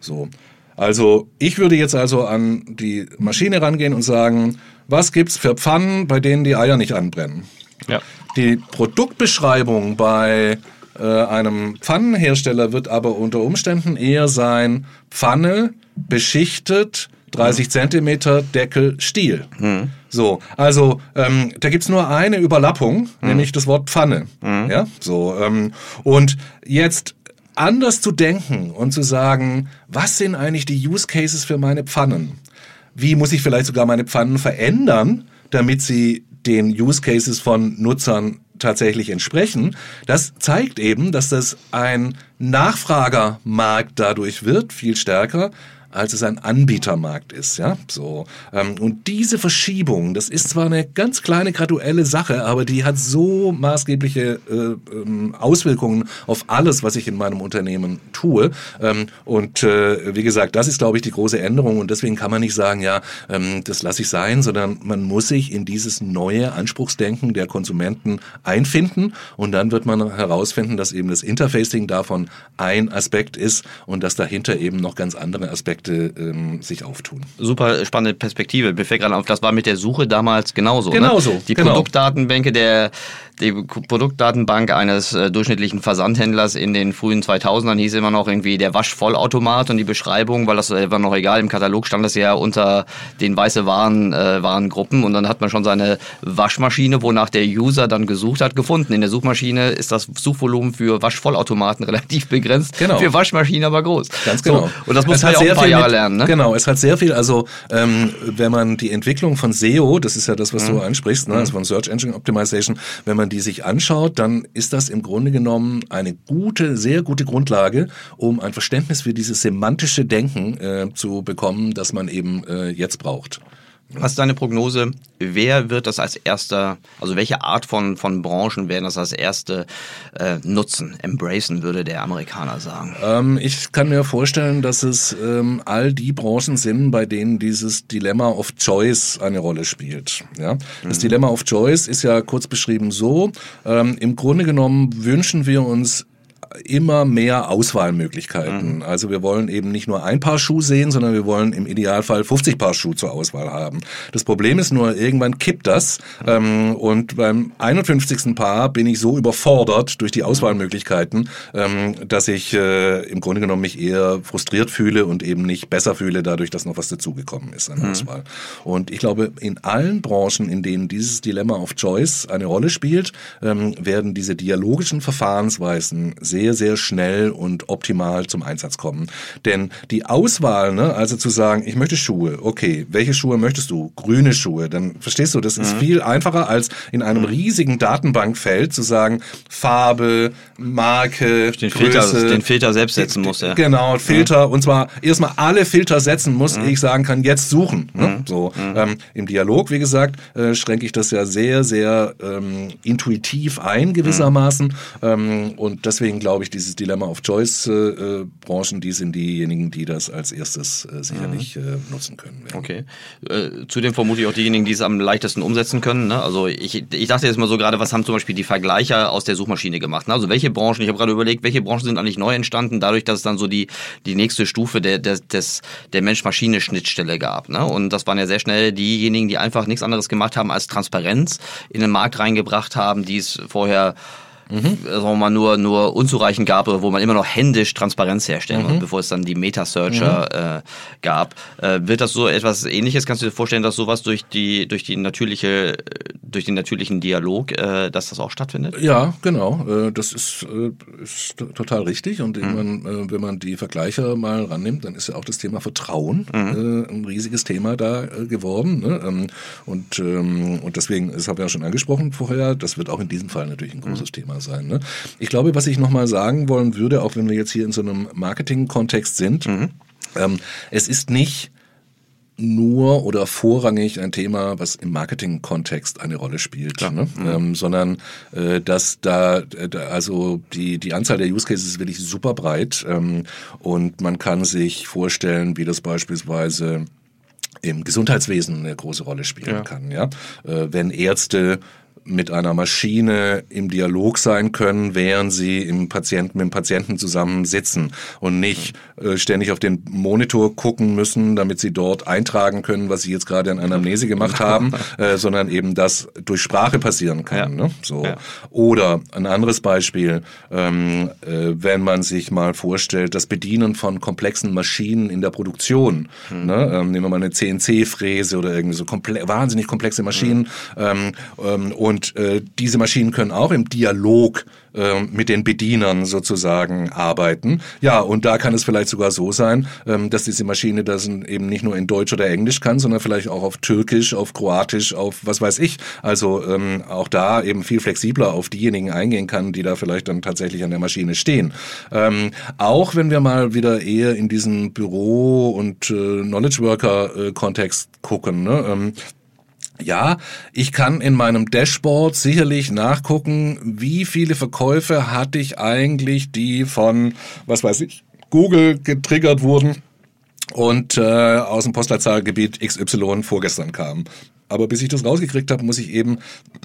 So. Also, ich würde jetzt also an die Maschine rangehen und sagen, was gibt's für Pfannen, bei denen die Eier nicht anbrennen? Ja. Die Produktbeschreibung bei äh, einem Pfannenhersteller wird aber unter Umständen eher sein Pfanne beschichtet 30 Zentimeter Deckel Stiel. Mhm. So, also ähm, da gibt's nur eine Überlappung, mhm. nämlich das Wort Pfanne. Mhm. Ja, so ähm, und jetzt anders zu denken und zu sagen, was sind eigentlich die Use Cases für meine Pfannen? Wie muss ich vielleicht sogar meine Pfannen verändern, damit sie den Use Cases von Nutzern tatsächlich entsprechen. Das zeigt eben, dass das ein Nachfragermarkt dadurch wird, viel stärker, als es ein Anbietermarkt ist, ja, so. Ähm, und diese Verschiebung, das ist zwar eine ganz kleine graduelle Sache, aber die hat so maßgebliche äh, ähm, Auswirkungen auf alles, was ich in meinem Unternehmen tue. Ähm, und äh, wie gesagt, das ist, glaube ich, die große Änderung und deswegen kann man nicht sagen, ja, das lasse ich sein, sondern man muss sich in dieses neue Anspruchsdenken der Konsumenten einfinden und dann wird man herausfinden, dass eben das Interfacing davon ein Aspekt ist und dass dahinter eben noch ganz andere Aspekte Märkte ähm, sich auftun. Super spannende Perspektive. Mir fällt gerade auf, das war mit der Suche damals genauso. Ne? Genauso. Ne? Die genau. Produktdatenbänke der die Produktdatenbank eines äh, durchschnittlichen Versandhändlers in den frühen 2000ern hieß immer noch irgendwie der Waschvollautomat und die Beschreibung, weil das äh, war noch egal, im Katalog stand das ja unter den weiße Waren, äh, Warengruppen und dann hat man schon seine Waschmaschine, wonach der User dann gesucht hat, gefunden. In der Suchmaschine ist das Suchvolumen für Waschvollautomaten relativ begrenzt, genau. für Waschmaschinen aber groß. Ganz genau. So, und das muss es hat sehr viel Jahre lernen, ne? Genau, es hat sehr viel, also ähm, wenn man die Entwicklung von SEO, das ist ja das, was mhm. du ansprichst, ne, also von Search Engine Optimization, wenn man die sich anschaut, dann ist das im Grunde genommen eine gute, sehr gute Grundlage, um ein Verständnis für dieses semantische Denken äh, zu bekommen, das man eben äh, jetzt braucht. Was ist deine Prognose? Wer wird das als erster, also welche Art von, von Branchen werden das als erste äh, nutzen, embracen, würde der Amerikaner sagen? Ähm, ich kann mir vorstellen, dass es ähm, all die Branchen sind, bei denen dieses Dilemma of Choice eine Rolle spielt. Ja? Das mhm. Dilemma of Choice ist ja kurz beschrieben so, ähm, im Grunde genommen wünschen wir uns immer mehr Auswahlmöglichkeiten. Mhm. Also wir wollen eben nicht nur ein Paar Schuh sehen, sondern wir wollen im Idealfall 50 Paar Schuh zur Auswahl haben. Das Problem ist nur, irgendwann kippt das mhm. ähm, und beim 51. Paar bin ich so überfordert durch die Auswahlmöglichkeiten, ähm, dass ich äh, im Grunde genommen mich eher frustriert fühle und eben nicht besser fühle, dadurch, dass noch was dazugekommen ist an mhm. Auswahl. Und ich glaube, in allen Branchen, in denen dieses Dilemma of Choice eine Rolle spielt, ähm, werden diese dialogischen Verfahrensweisen sehr sehr, sehr schnell und optimal zum Einsatz kommen. Denn die Auswahl, ne, also zu sagen, ich möchte Schuhe, okay, welche Schuhe möchtest du? Grüne Schuhe, dann verstehst du, das ist mhm. viel einfacher als in einem mhm. riesigen Datenbankfeld zu sagen, Farbe, Marke, den Größe, Filter, den Filter selbst setzen muss, ja. Genau, Filter mhm. und zwar erstmal alle Filter setzen muss, mhm. ich sagen kann, jetzt suchen. Ne? Mhm. So mhm. ähm, im Dialog, wie gesagt, äh, schränke ich das ja sehr, sehr ähm, intuitiv ein gewissermaßen ähm, und deswegen glaube ich, dieses Dilemma of Choice äh, äh, Branchen, die sind diejenigen, die das als erstes äh, sicherlich mhm. äh, nutzen können. Werden. Okay. Äh, zudem vermute ich auch diejenigen, die es am leichtesten umsetzen können. Ne? Also ich, ich dachte jetzt mal so gerade, was haben zum Beispiel die Vergleicher aus der Suchmaschine gemacht? Ne? Also welche Branchen, ich habe gerade überlegt, welche Branchen sind eigentlich neu entstanden, dadurch, dass es dann so die, die nächste Stufe der, der, des, der Mensch-Maschine-Schnittstelle gab. Ne? Und das waren ja sehr schnell diejenigen, die einfach nichts anderes gemacht haben als Transparenz in den Markt reingebracht haben, die es vorher mhm. sagen mal, nur, nur unzureichend gab, wo man immer noch händisch Transparenz herstellen mhm. muss, bevor es dann die Meta-Searcher mhm. äh, gab. Äh, wird das so etwas ähnliches? Kannst du dir vorstellen, dass sowas durch die, durch die natürliche, durch den natürlichen Dialog, äh, dass das auch stattfindet? Ja, genau. Äh, das ist, äh, ist total richtig. Und mhm. man, äh, wenn man die Vergleiche mal rannimmt, dann ist ja auch das Thema Vertrauen mhm. ein riesiges Thema da geworden. Ne? Ähm, und, ähm, und deswegen, das habe ich ja schon angesprochen vorher, das wird auch in diesem Fall natürlich ein großes mhm. Thema Thema sein. Ne? Ich glaube, was ich nochmal sagen wollen würde, auch wenn wir jetzt hier in so einem Marketing-Kontext sind, mhm. ähm, es ist nicht nur oder vorrangig ein Thema, was im Marketing-Kontext eine Rolle spielt, ne? mhm. ähm, sondern äh, dass da, da also die die Anzahl der Use Cases ist wirklich super breit ähm, und man kann sich vorstellen, wie das beispielsweise im Gesundheitswesen eine große Rolle spielen ja. kann. Ja, äh, wenn Ärzte mit einer Maschine im Dialog sein können, während sie im Patienten, mit dem Patienten zusammen sitzen und nicht äh, ständig auf den Monitor gucken müssen, damit sie dort eintragen können, was sie jetzt gerade an Anamnese gemacht haben, äh, sondern eben das durch Sprache passieren kann. Ja. Ne? So. Ja. Oder ein anderes Beispiel, ähm, äh, wenn man sich mal vorstellt, das Bedienen von komplexen Maschinen in der Produktion. Mhm. Ne? Ähm, nehmen wir mal eine CNC-Fräse oder irgendwie so komple wahnsinnig komplexe Maschinen mhm. ähm, ähm, und äh, diese Maschinen können auch im Dialog äh, mit den Bedienern sozusagen arbeiten. Ja, und da kann es vielleicht sogar so sein, ähm, dass diese Maschine das eben nicht nur in Deutsch oder Englisch kann, sondern vielleicht auch auf Türkisch, auf Kroatisch, auf was weiß ich. Also ähm, auch da eben viel flexibler auf diejenigen eingehen kann, die da vielleicht dann tatsächlich an der Maschine stehen. Ähm, auch wenn wir mal wieder eher in diesen Büro- und äh, Knowledge Worker-Kontext äh, gucken. Ne? Ja, ich kann in meinem Dashboard sicherlich nachgucken, wie viele Verkäufe hatte ich eigentlich, die von, was weiß ich, Google getriggert wurden und äh, aus dem Postleitzahlgebiet XY vorgestern kamen. Aber bis ich das rausgekriegt habe, muss ich eben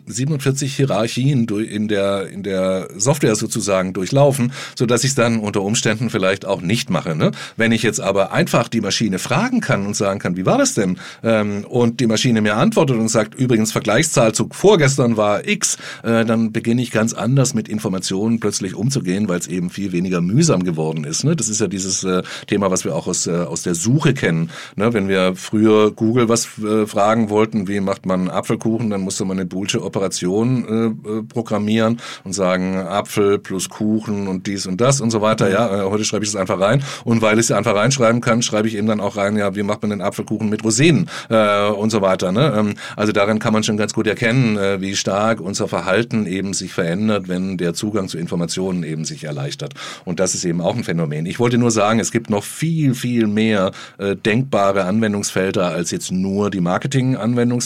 47 Hierarchien in der, in der Software sozusagen durchlaufen, so dass ich es dann unter Umständen vielleicht auch nicht mache. Ne? Wenn ich jetzt aber einfach die Maschine fragen kann und sagen kann, wie war das denn? Ähm, und die Maschine mir antwortet und sagt, übrigens Vergleichszahl zu vorgestern war X, äh, dann beginne ich ganz anders mit Informationen plötzlich umzugehen, weil es eben viel weniger mühsam geworden ist. Ne? Das ist ja dieses äh, Thema, was wir auch aus, äh, aus der Suche kennen. Ne? Wenn wir früher Google was äh, fragen wollten, wie macht man Apfelkuchen, dann musste man eine boolsche Operation äh, äh, programmieren und sagen Apfel plus Kuchen und dies und das und so weiter. Ja, äh, heute schreibe ich das einfach rein und weil ich es einfach reinschreiben kann, schreibe ich eben dann auch rein, ja, wie macht man den Apfelkuchen mit Rosinen äh, und so weiter. Ne? Ähm, also daran kann man schon ganz gut erkennen, äh, wie stark unser Verhalten eben sich verändert, wenn der Zugang zu Informationen eben sich erleichtert. Und das ist eben auch ein Phänomen. Ich wollte nur sagen, es gibt noch viel, viel mehr äh, denkbare Anwendungsfelder als jetzt nur die Marketing-Anwendungsfelder.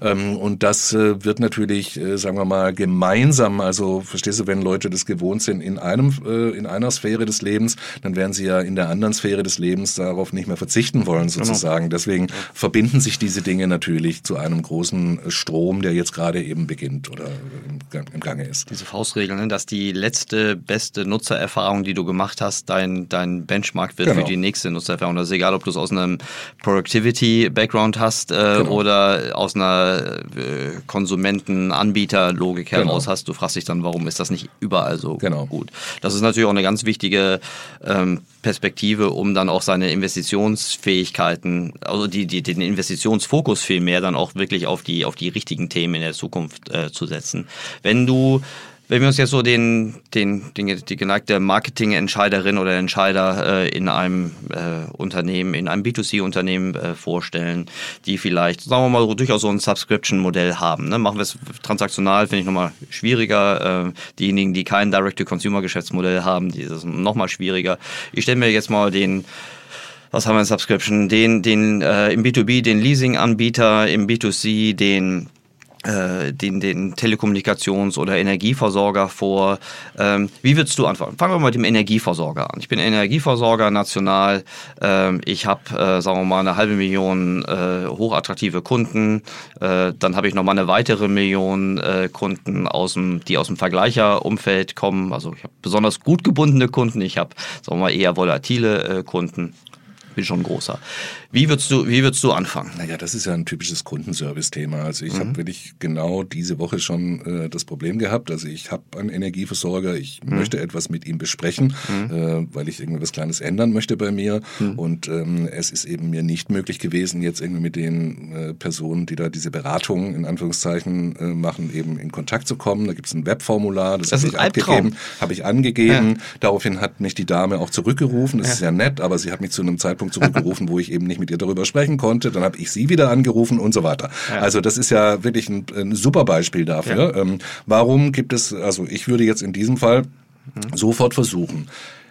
Ähm, und das äh, wird natürlich, äh, sagen wir mal, gemeinsam, also verstehst du, wenn Leute das gewohnt sind in einem, äh, in einer Sphäre des Lebens, dann werden sie ja in der anderen Sphäre des Lebens darauf nicht mehr verzichten wollen, genau. sozusagen. Genau. Deswegen verbinden sich diese Dinge natürlich zu einem großen Strom, der jetzt gerade eben beginnt oder im, im Gange ist. Diese Faustregel, ne, dass die letzte beste Nutzererfahrung, die du gemacht hast, dein, dein Benchmark wird genau. für die nächste Nutzererfahrung. Das ist egal, ob du es aus einem Productivity-Background hast äh, genau. oder aus einer äh, Konsumenten-Anbieter-Logik heraus genau. hast. Du fragst dich dann, warum ist das nicht überall so genau. gut? Das ist natürlich auch eine ganz wichtige ähm, Perspektive, um dann auch seine Investitionsfähigkeiten, also die, die, den Investitionsfokus vielmehr dann auch wirklich auf die, auf die richtigen Themen in der Zukunft äh, zu setzen. Wenn du wenn wir uns jetzt so den, den, den die geneigte Marketingentscheiderin oder Entscheider äh, in einem äh, Unternehmen, in einem B2C-Unternehmen äh, vorstellen, die vielleicht, sagen wir mal, durchaus so ein Subscription-Modell haben. Ne? Machen wir es transaktional, finde ich nochmal schwieriger. Äh, diejenigen, die kein Direct-to-Consumer-Geschäftsmodell haben, die ist nochmal schwieriger. Ich stelle mir jetzt mal den was haben wir in Subscription? Den, den äh, im B2B den Leasing-Anbieter, im B2C den den, den Telekommunikations- oder Energieversorger vor. Ähm, wie würdest du anfangen? Fangen wir mal mit dem Energieversorger an. Ich bin Energieversorger national. Ähm, ich habe, äh, sagen wir mal, eine halbe Million äh, hochattraktive Kunden. Äh, dann habe ich noch mal eine weitere Million äh, Kunden, aus dem, die aus dem Vergleicherumfeld kommen. Also ich habe besonders gut gebundene Kunden. Ich habe, sagen wir mal, eher volatile äh, Kunden bin schon großer. Wie würdest du, wie würdest du anfangen? Naja, das ist ja ein typisches Kundenservice-Thema. Also ich mhm. habe wirklich genau diese Woche schon äh, das Problem gehabt. Also ich habe einen Energieversorger, ich mhm. möchte etwas mit ihm besprechen, mhm. äh, weil ich irgendwas Kleines ändern möchte bei mir. Mhm. Und ähm, es ist eben mir nicht möglich gewesen, jetzt irgendwie mit den äh, Personen, die da diese Beratung in Anführungszeichen äh, machen, eben in Kontakt zu kommen. Da gibt es ein Webformular, das, das habe ich abgegeben, habe ich angegeben. Ja. Daraufhin hat mich die Dame auch zurückgerufen. Das ja. ist ja nett, aber sie hat mich zu einem Zeitpunkt zurückgerufen, wo ich eben nicht mit ihr darüber sprechen konnte. Dann habe ich sie wieder angerufen und so weiter. Ja. Also das ist ja wirklich ein, ein super Beispiel dafür. Ja. Ähm, warum gibt es, also ich würde jetzt in diesem Fall mhm. sofort versuchen,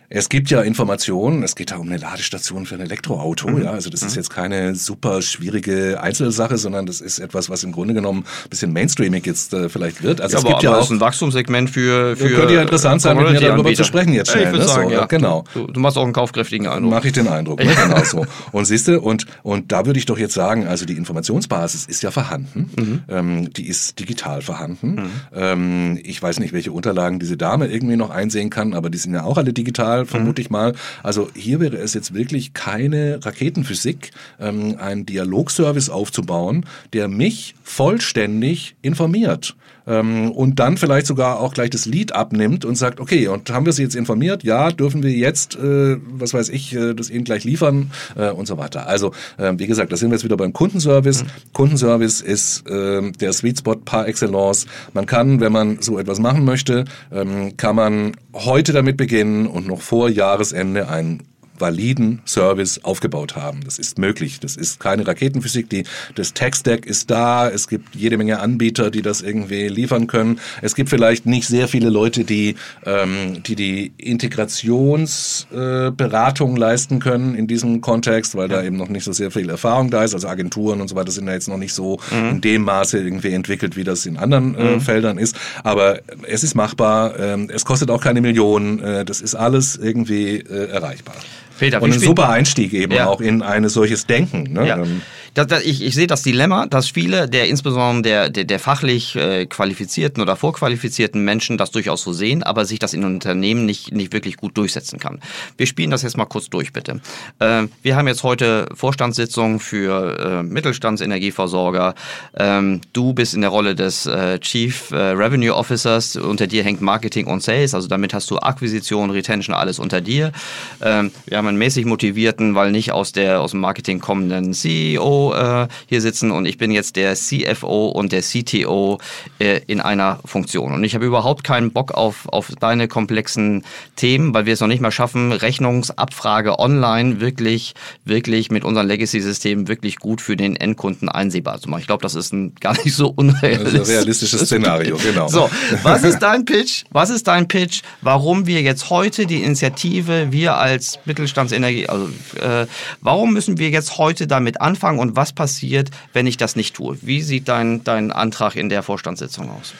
es gibt ja Informationen, es geht da um eine Ladestation für ein Elektroauto, mhm. ja, also das mhm. ist jetzt keine super schwierige Einzelsache, sondern das ist etwas, was im Grunde genommen ein bisschen mainstreamig jetzt äh, vielleicht wird. Also ja, es gibt aber ja auch ein Wachstumssegment für, für könnte ja interessant sein, mit mir darüber zu sprechen jetzt schnell. Ich würde ne? sagen, so, ja. genau. Du, du, machst auch einen kaufkräftigen Eindruck. Mache ich den Eindruck, ne? genau so. Und siehst du, und, und da würde ich doch jetzt sagen, also die Informationsbasis ist ja vorhanden, mhm. ähm, die ist digital vorhanden. Mhm. Ähm, ich weiß nicht, welche Unterlagen diese Dame irgendwie noch einsehen kann, aber die sind ja auch alle digital, vermute ich mal. Also hier wäre es jetzt wirklich keine Raketenphysik, ähm, einen Dialogservice aufzubauen, der mich vollständig informiert ähm, und dann vielleicht sogar auch gleich das Lied abnimmt und sagt, okay, und haben wir Sie jetzt informiert? Ja, dürfen wir jetzt, äh, was weiß ich, äh, das Ihnen gleich liefern äh, und so weiter. Also äh, wie gesagt, da sind wir jetzt wieder beim Kundenservice. Mhm. Kundenservice ist äh, der Sweet Spot par excellence. Man kann, wenn man so etwas machen möchte, ähm, kann man heute damit beginnen und noch vor Jahresende ein validen Service aufgebaut haben. Das ist möglich. Das ist keine Raketenphysik. Die, das Tech-Stack ist da. Es gibt jede Menge Anbieter, die das irgendwie liefern können. Es gibt vielleicht nicht sehr viele Leute, die ähm, die, die Integrationsberatung äh, leisten können in diesem Kontext, weil ja. da eben noch nicht so sehr viel Erfahrung da ist. Also Agenturen und so weiter sind da jetzt noch nicht so mhm. in dem Maße irgendwie entwickelt, wie das in anderen äh, mhm. Feldern ist. Aber es ist machbar. Ähm, es kostet auch keine Millionen. Äh, das ist alles irgendwie äh, erreichbar. Peter, und ein super Einstieg eben ja. auch in ein solches Denken. Ne? Ja. Das, das, ich, ich sehe das Dilemma, dass viele der insbesondere der, der, der fachlich äh, qualifizierten oder vorqualifizierten Menschen das durchaus so sehen, aber sich das in Unternehmen nicht, nicht wirklich gut durchsetzen kann. Wir spielen das jetzt mal kurz durch, bitte. Äh, wir haben jetzt heute Vorstandssitzung für äh, Mittelstandsenergieversorger. Ähm, du bist in der Rolle des äh, Chief äh, Revenue Officers. Unter dir hängt Marketing und Sales, also damit hast du Akquisition, Retention, alles unter dir. Ähm, wir haben einen mäßig motivierten, weil nicht aus, der, aus dem Marketing kommenden CEO CEO äh, hier sitzen und ich bin jetzt der CFO und der CTO äh, in einer Funktion. Und ich habe überhaupt keinen Bock auf, auf deine komplexen Themen, weil wir es noch nicht mal schaffen, Rechnungsabfrage online wirklich, wirklich mit unseren Legacy-Systemen wirklich gut für den Endkunden einsehbar zu machen. Ich glaube, das ist ein gar nicht so unrealistisches also realistisches Szenario, genau. So, was ist dein Pitch? Was ist dein Pitch, warum wir jetzt heute die Initiative, wir als Mittelstandsenergie, also äh, warum müssen wir jetzt heute damit anfangen und was passiert, wenn ich das nicht tue? Wie sieht dein, dein Antrag in der Vorstandssitzung aus?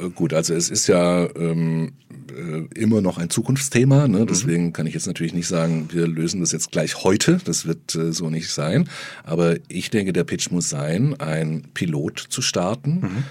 Äh, gut, also es ist ja ähm, äh, immer noch ein Zukunftsthema. Ne? Mhm. Deswegen kann ich jetzt natürlich nicht sagen, wir lösen das jetzt gleich heute. Das wird äh, so nicht sein. Aber ich denke, der Pitch muss sein, ein Pilot zu starten, mhm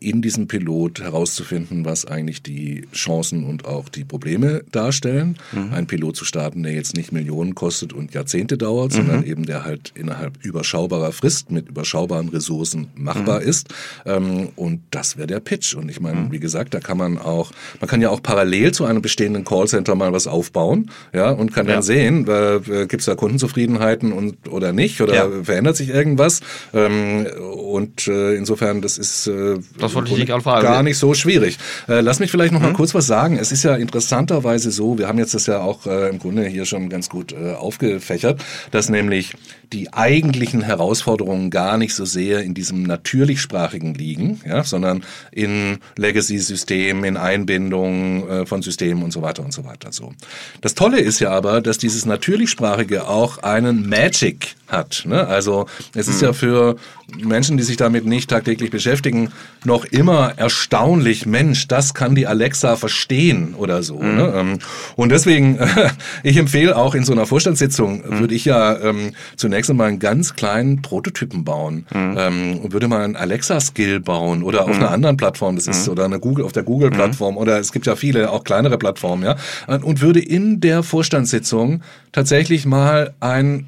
in diesem Pilot herauszufinden, was eigentlich die Chancen und auch die Probleme darstellen. Mhm. Ein Pilot zu starten, der jetzt nicht Millionen kostet und Jahrzehnte dauert, mhm. sondern eben der halt innerhalb überschaubarer Frist mit überschaubaren Ressourcen machbar mhm. ist. Ähm, und das wäre der Pitch. Und ich meine, mhm. wie gesagt, da kann man auch, man kann ja auch parallel zu einem bestehenden Callcenter mal was aufbauen, ja, und kann ja. dann sehen, äh, gibt es da Kundenzufriedenheiten und oder nicht oder ja. verändert sich irgendwas. Ähm, und äh, insofern, das ist äh, das wollte ich gerade fragen. Gar nicht so schwierig. Äh, lass mich vielleicht noch mal mhm. kurz was sagen. Es ist ja interessanterweise so, wir haben jetzt das ja auch äh, im Grunde hier schon ganz gut äh, aufgefächert, dass nämlich die eigentlichen Herausforderungen gar nicht so sehr in diesem natürlichsprachigen liegen, ja, sondern in Legacy-Systemen, in Einbindung äh, von Systemen und so weiter und so weiter. So. Das Tolle ist ja aber, dass dieses natürlichsprachige auch einen Magic hat. Ne? Also es ist mhm. ja für Menschen, die sich damit nicht tagtäglich beschäftigen, noch immer erstaunlich, Mensch, das kann die Alexa verstehen oder so. Mhm. Ne? Ähm, und deswegen, ich empfehle auch in so einer Vorstandssitzung, mhm. würde ich ja ähm, zunächst einmal einen ganz kleinen Prototypen bauen mhm. ähm, und würde mal einen Alexa-Skill bauen oder auf mhm. einer anderen Plattform, das ist mhm. oder eine Google, auf der Google-Plattform mhm. oder es gibt ja viele, auch kleinere Plattformen, ja, und würde in der Vorstandssitzung tatsächlich mal ein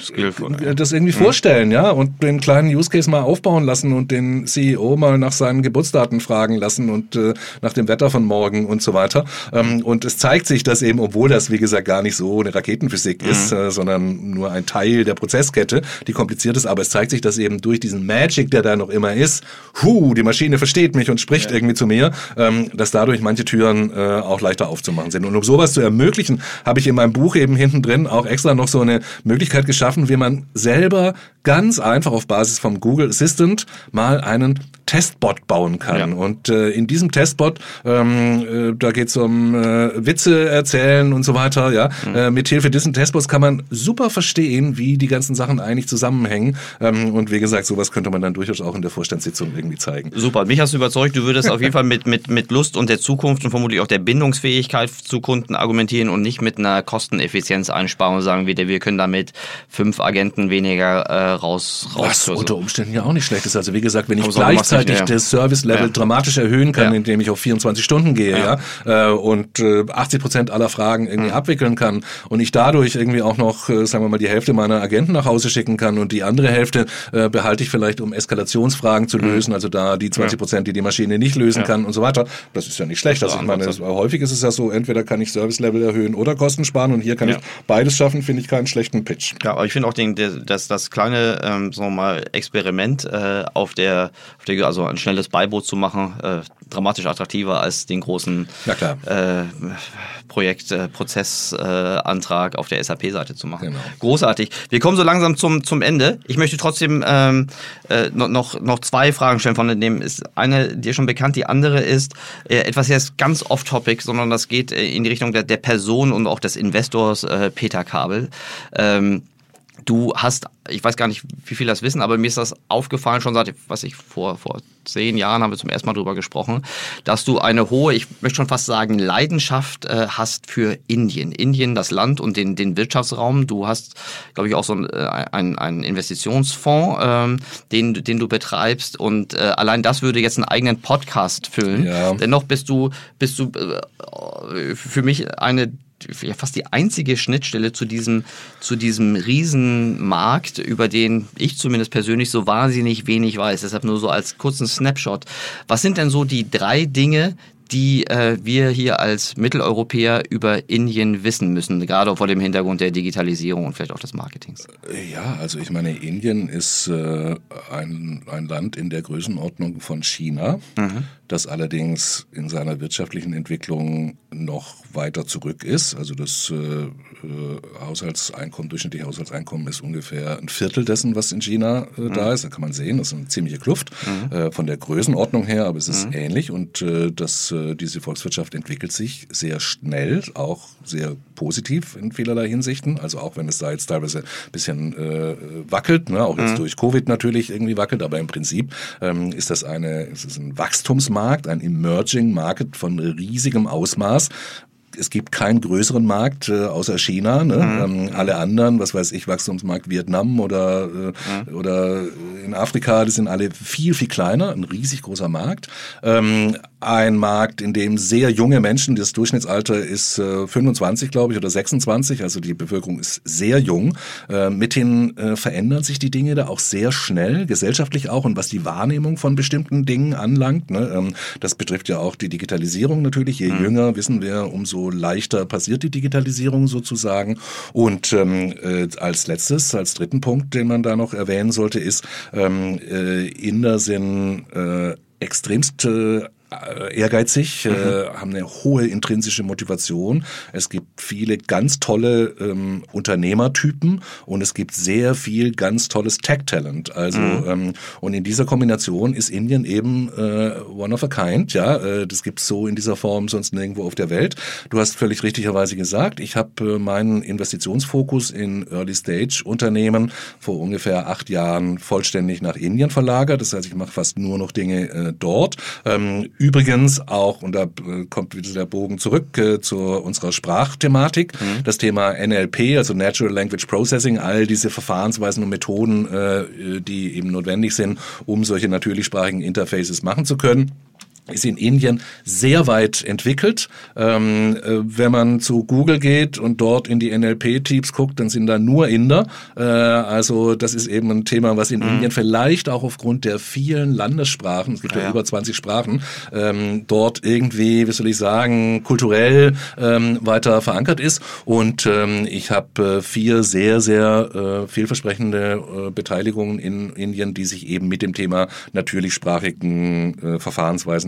skillful, äh, das irgendwie mhm. vorstellen, ja, und den kleinen Use Case mal aufbauen lassen und den CEO mal nach seinen Geburtsdaten fragen lassen und äh, nach dem Wetter von morgen und so weiter. Ähm, und es zeigt sich, dass eben, obwohl das wie gesagt gar nicht so eine Raketenphysik mhm. ist, äh, sondern nur ein Teil der Prozesskette, die kompliziert ist, aber es zeigt sich, dass eben durch diesen Magic, der da noch immer ist, hu, die Maschine versteht mich und spricht ja. irgendwie zu mir, ähm, dass dadurch manche Türen äh, auch leichter aufzumachen sind. Und um sowas zu ermöglichen, habe ich in meinem Buch eben hinten drin auch extra noch so eine Möglichkeit geschaffen, wie man selber ganz einfach auf Basis vom Google Assistant mal einen Testbot bauen kann. Ja. Und äh, in diesem Testbot, ähm, äh, da geht es um äh, Witze erzählen und so weiter. Ja, mhm. äh, mit Hilfe dieses Testbots kann man super verstehen, wie die ganzen Sachen eigentlich zusammenhängen. Ähm, und wie gesagt, sowas könnte man dann durchaus auch in der Vorstandssitzung irgendwie zeigen. Super, mich hast du überzeugt. Du würdest auf jeden Fall mit mit mit Lust und der Zukunft und vermutlich auch der Bindungsfähigkeit zu Kunden argumentieren und nicht mit einer Kosteneffizienzeinsparung sagen wir, wir können damit fünf Agenten weniger äh, raus raus. Was unter Umständen ja auch nicht schlecht ist. Also wie gesagt, wenn ich gleichzeitig gleichzeitig ja. das Service-Level ja. dramatisch erhöhen kann, indem ich auf 24 Stunden gehe, ja, äh, und äh, 80 Prozent aller Fragen irgendwie mhm. abwickeln kann und ich dadurch irgendwie auch noch, äh, sagen wir mal, die Hälfte meiner Agenten nach Hause schicken kann und die andere Hälfte äh, behalte ich vielleicht, um Eskalationsfragen zu mhm. lösen, also da die 20 Prozent, die die Maschine nicht lösen kann und so weiter. Das ist ja nicht schlecht. Also ich meine, das, häufig ist es ja so, entweder kann ich Service-Level erhöhen oder Kosten sparen und hier kann ich beides schaffen, finde ich keinen schlechten Pitch. Ja, aber ich finde auch den, das, das kleine, ähm, wir mal, Experiment äh, auf der, auf der also ein schnelles Beiboot zu machen, äh, dramatisch attraktiver als den großen äh, Projekt, äh, auf der SAP-Seite zu machen. Genau. Großartig. Wir kommen so langsam zum, zum Ende. Ich möchte trotzdem ähm, äh, noch, noch zwei Fragen stellen. Von dem ist eine dir schon bekannt, die andere ist äh, etwas jetzt ganz off-topic, sondern das geht äh, in die Richtung der, der Person und auch des Investors äh, Peter Kabel. Ähm, Du hast, ich weiß gar nicht, wie viele das wissen, aber mir ist das aufgefallen, schon seit, was ich vor, vor zehn Jahren haben wir zum ersten Mal drüber gesprochen, dass du eine hohe, ich möchte schon fast sagen, Leidenschaft äh, hast für Indien. Indien, das Land und den, den Wirtschaftsraum. Du hast, glaube ich, auch so äh, einen, einen Investitionsfonds, ähm, den, den du betreibst und äh, allein das würde jetzt einen eigenen Podcast füllen. Ja. Dennoch bist du, bist du äh, für mich eine ja fast die einzige Schnittstelle zu diesem, zu diesem Riesenmarkt, über den ich zumindest persönlich so wahnsinnig wenig weiß. Deshalb nur so als kurzen Snapshot. Was sind denn so die drei Dinge, die äh, wir hier als Mitteleuropäer über Indien wissen müssen, gerade vor dem Hintergrund der Digitalisierung und vielleicht auch des Marketings? Ja, also ich meine, Indien ist äh, ein, ein Land in der Größenordnung von China, mhm. Das allerdings in seiner wirtschaftlichen Entwicklung noch weiter zurück ist. Also das äh, äh, Haushaltseinkommen, durchschnittliche Haushaltseinkommen ist ungefähr ein Viertel dessen, was in China äh, mhm. da ist. Da kann man sehen, das ist eine ziemliche Kluft mhm. äh, von der Größenordnung her, aber es ist mhm. ähnlich und äh, das, äh, diese Volkswirtschaft entwickelt sich sehr schnell, auch sehr positiv in vielerlei Hinsichten. Also auch wenn es da jetzt teilweise ein bisschen äh, wackelt, ne? auch jetzt mhm. durch Covid natürlich irgendwie wackelt, aber im Prinzip ähm, ist das eine, es ist ein Wachstumsmarkt, ein Emerging Market von riesigem Ausmaß es gibt keinen größeren Markt äh, außer China. Ne? Mhm. Ähm, alle anderen, was weiß ich, Wachstumsmarkt Vietnam oder, äh, mhm. oder in Afrika, die sind alle viel, viel kleiner, ein riesig großer Markt. Ähm, ein Markt, in dem sehr junge Menschen, das Durchschnittsalter ist äh, 25, glaube ich, oder 26, also die Bevölkerung ist sehr jung. Äh, mithin äh, verändern sich die Dinge da auch sehr schnell, gesellschaftlich auch und was die Wahrnehmung von bestimmten Dingen anlangt. Ne? Ähm, das betrifft ja auch die Digitalisierung natürlich. Je mhm. jünger, wissen wir, umso leichter passiert die Digitalisierung sozusagen. Und ähm, äh, als letztes, als dritten Punkt, den man da noch erwähnen sollte, ist, ähm, äh, Inder sind äh, extremst äh, ehrgeizig, äh, mhm. äh, haben eine hohe intrinsische Motivation. Es gibt viele ganz tolle ähm, Unternehmertypen und es gibt sehr viel ganz tolles Tech-Talent. Also mhm. ähm, und in dieser Kombination ist Indien eben äh, one of a kind. Ja, äh, das gibt's so in dieser Form sonst nirgendwo auf der Welt. Du hast völlig richtigerweise gesagt, ich habe äh, meinen Investitionsfokus in Early Stage Unternehmen vor ungefähr acht Jahren vollständig nach Indien verlagert. Das heißt, ich mache fast nur noch Dinge äh, dort. Ähm, Übrigens auch, und da äh, kommt wieder der Bogen zurück äh, zu unserer Sprachthematik, mhm. das Thema NLP, also Natural Language Processing, all diese Verfahrensweisen und Methoden, äh, die eben notwendig sind, um solche natürlichsprachigen Interfaces machen zu können ist in Indien sehr weit entwickelt. Ähm, äh, wenn man zu Google geht und dort in die NLP-Teams guckt, dann sind da nur Inder. Äh, also das ist eben ein Thema, was in mhm. Indien vielleicht auch aufgrund der vielen Landessprachen, es gibt ja, ja über 20 Sprachen, ähm, dort irgendwie, wie soll ich sagen, kulturell ähm, weiter verankert ist. Und ähm, ich habe äh, vier sehr, sehr äh, vielversprechende äh, Beteiligungen in Indien, die sich eben mit dem Thema natürlichsprachigen äh,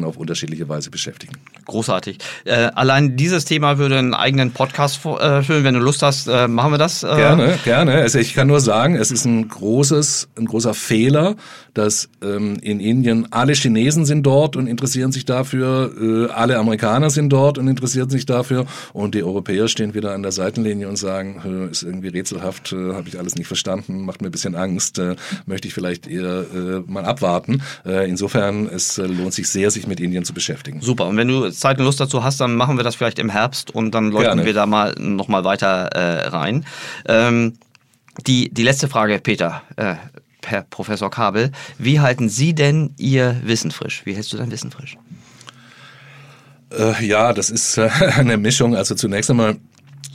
Verfahrensweisen auf unterschiedliche Weise beschäftigen. Großartig. Äh, allein dieses Thema würde einen eigenen Podcast äh, füllen. Wenn du Lust hast, äh, machen wir das. Äh. Gerne, gerne. Also ich kann nur sagen, es ist ein großes, ein großer Fehler, dass ähm, in Indien alle Chinesen sind dort und interessieren sich dafür, äh, alle Amerikaner sind dort und interessieren sich dafür und die Europäer stehen wieder an der Seitenlinie und sagen, ist irgendwie rätselhaft, äh, habe ich alles nicht verstanden, macht mir ein bisschen Angst, möchte ich vielleicht eher mal abwarten. Insofern, es lohnt sich sehr, sich mit Indien zu beschäftigen. Super. Und wenn du Zeit und Lust dazu hast, dann machen wir das vielleicht im Herbst und dann leuchten Gerne. wir da mal noch mal weiter äh, rein. Ähm, die, die letzte Frage, Peter. Äh, Herr Professor Kabel, wie halten Sie denn Ihr Wissen frisch? Wie hältst du dein Wissen frisch? Äh, ja, das ist äh, eine Mischung. Also zunächst einmal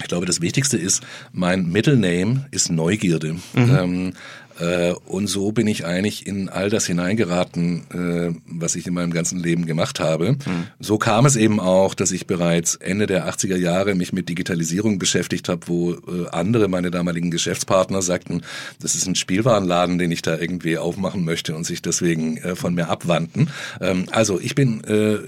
ich glaube, das Wichtigste ist, mein Middle Name ist Neugierde. Mhm. Ähm, äh, und so bin ich eigentlich in all das hineingeraten, äh, was ich in meinem ganzen Leben gemacht habe. Mhm. So kam es eben auch, dass ich bereits Ende der 80er Jahre mich mit Digitalisierung beschäftigt habe, wo äh, andere, meine damaligen Geschäftspartner, sagten, das ist ein Spielwarenladen, den ich da irgendwie aufmachen möchte und sich deswegen von mir abwandten. Ähm, also ich bin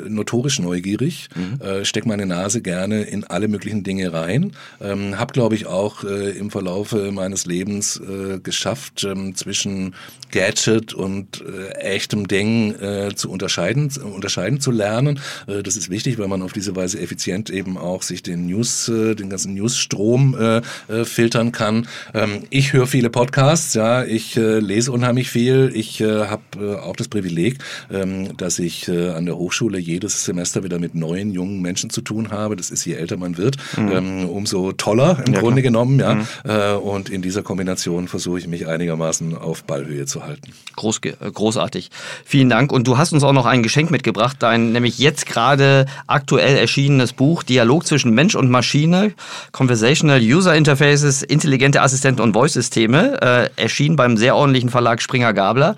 notorisch neugierig, mhm. steck meine Nase gerne in alle möglichen Dinge rein, ähm, habe, glaube ich, auch im Verlaufe meines Lebens geschafft, ähm, zwischen Gadget und äh, echtem Ding äh, zu unterscheiden, unterscheiden zu lernen. Äh, das ist wichtig, weil man auf diese Weise effizient eben auch sich den News, äh, den ganzen Newsstrom äh, äh, filtern kann. Ähm, ich höre viele Podcasts, ja, ich äh, lese unheimlich viel. Ich äh, habe äh, auch das Privileg, ähm, dass ich äh, an der Hochschule jedes Semester wieder mit neuen jungen Menschen zu tun habe. Das ist je älter man wird, mhm. ähm, umso toller im ja, Grunde klar. genommen, ja. Mhm. Äh, und in dieser Kombination versuche ich mich einigermaßen einigermaßen auf Ballhöhe zu halten. Groß, äh, großartig. Vielen Dank. Und du hast uns auch noch ein Geschenk mitgebracht, dein nämlich jetzt gerade aktuell erschienenes Buch Dialog zwischen Mensch und Maschine, Conversational User Interfaces, intelligente Assistenten und Voice-Systeme, äh, erschien beim sehr ordentlichen Verlag Springer Gabler.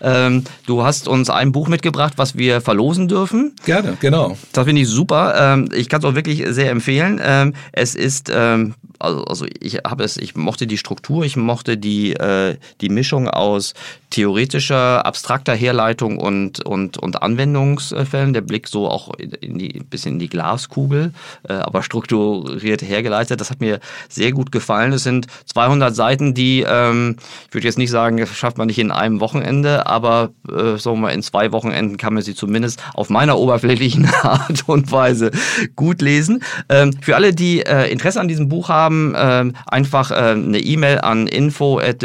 Ähm, du hast uns ein Buch mitgebracht, was wir verlosen dürfen. Gerne, genau. Das finde ich super. Ähm, ich kann es auch wirklich sehr empfehlen. Ähm, es ist ähm, also, also ich habe es, ich mochte die Struktur, ich mochte die, äh, die Mischung aus theoretischer, abstrakter Herleitung und, und, und Anwendungsfällen, der Blick so auch in die, ein bisschen in die Glaskugel, äh, aber strukturiert hergeleitet. Das hat mir sehr gut gefallen. Es sind 200 Seiten, die, ähm, ich würde jetzt nicht sagen, das schafft man nicht in einem Wochenende, aber äh, sagen wir in zwei Wochenenden kann man sie zumindest auf meiner oberflächlichen Art und Weise gut lesen. Ähm, für alle, die äh, Interesse an diesem Buch haben, äh, einfach äh, eine E-Mail an info at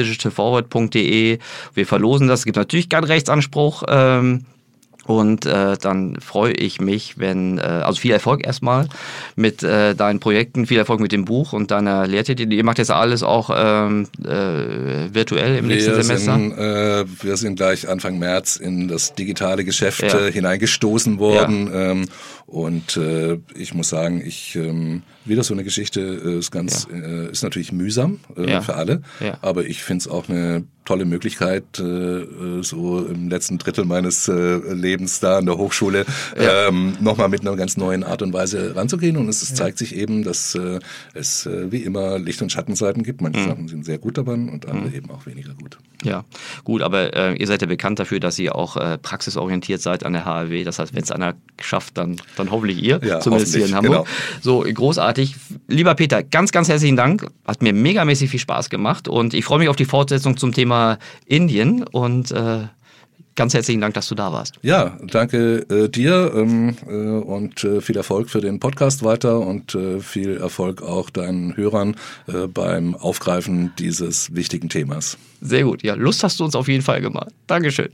digitalforward.de. Wir verlosen das. Es gibt natürlich keinen Rechtsanspruch. Ähm, und äh, dann freue ich mich, wenn, äh, also viel Erfolg erstmal mit äh, deinen Projekten, viel Erfolg mit dem Buch und deiner Lehrtätigkeit. Ihr macht jetzt alles auch ähm, äh, virtuell im wir nächsten Semester? Sind, wir sind gleich Anfang März in das digitale Geschäft ja. hineingestoßen worden. Ja. Ähm, und äh, ich muss sagen, ich ähm, wieder so eine Geschichte äh, ist ganz ja. äh, ist natürlich mühsam äh, ja. für alle, ja. aber ich finde es auch eine tolle Möglichkeit, äh, äh, so im letzten Drittel meines äh, Lebens da an der Hochschule ja. ähm, nochmal mit einer ganz neuen Art und Weise ranzugehen. Und es, es zeigt sich eben, dass äh, es äh, wie immer Licht- und Schattenseiten gibt. Manche mhm. Sachen sind sehr gut daran und andere mhm. eben auch weniger gut. Ja, gut, aber äh, ihr seid ja bekannt dafür, dass ihr auch äh, praxisorientiert seid an der HAW. Das heißt, wenn es einer schafft, dann, dann hoffentlich ihr, ja, zumindest hier in Hamburg. Genau. So, großartig. Lieber Peter, ganz, ganz herzlichen Dank. Hat mir megamäßig viel Spaß gemacht und ich freue mich auf die Fortsetzung zum Thema Indien und äh, ganz herzlichen Dank, dass du da warst. Ja, danke äh, dir ähm, äh, und äh, viel Erfolg für den Podcast weiter und äh, viel Erfolg auch deinen Hörern äh, beim Aufgreifen dieses wichtigen Themas. Sehr gut. Ja, Lust hast du uns auf jeden Fall gemacht. Dankeschön.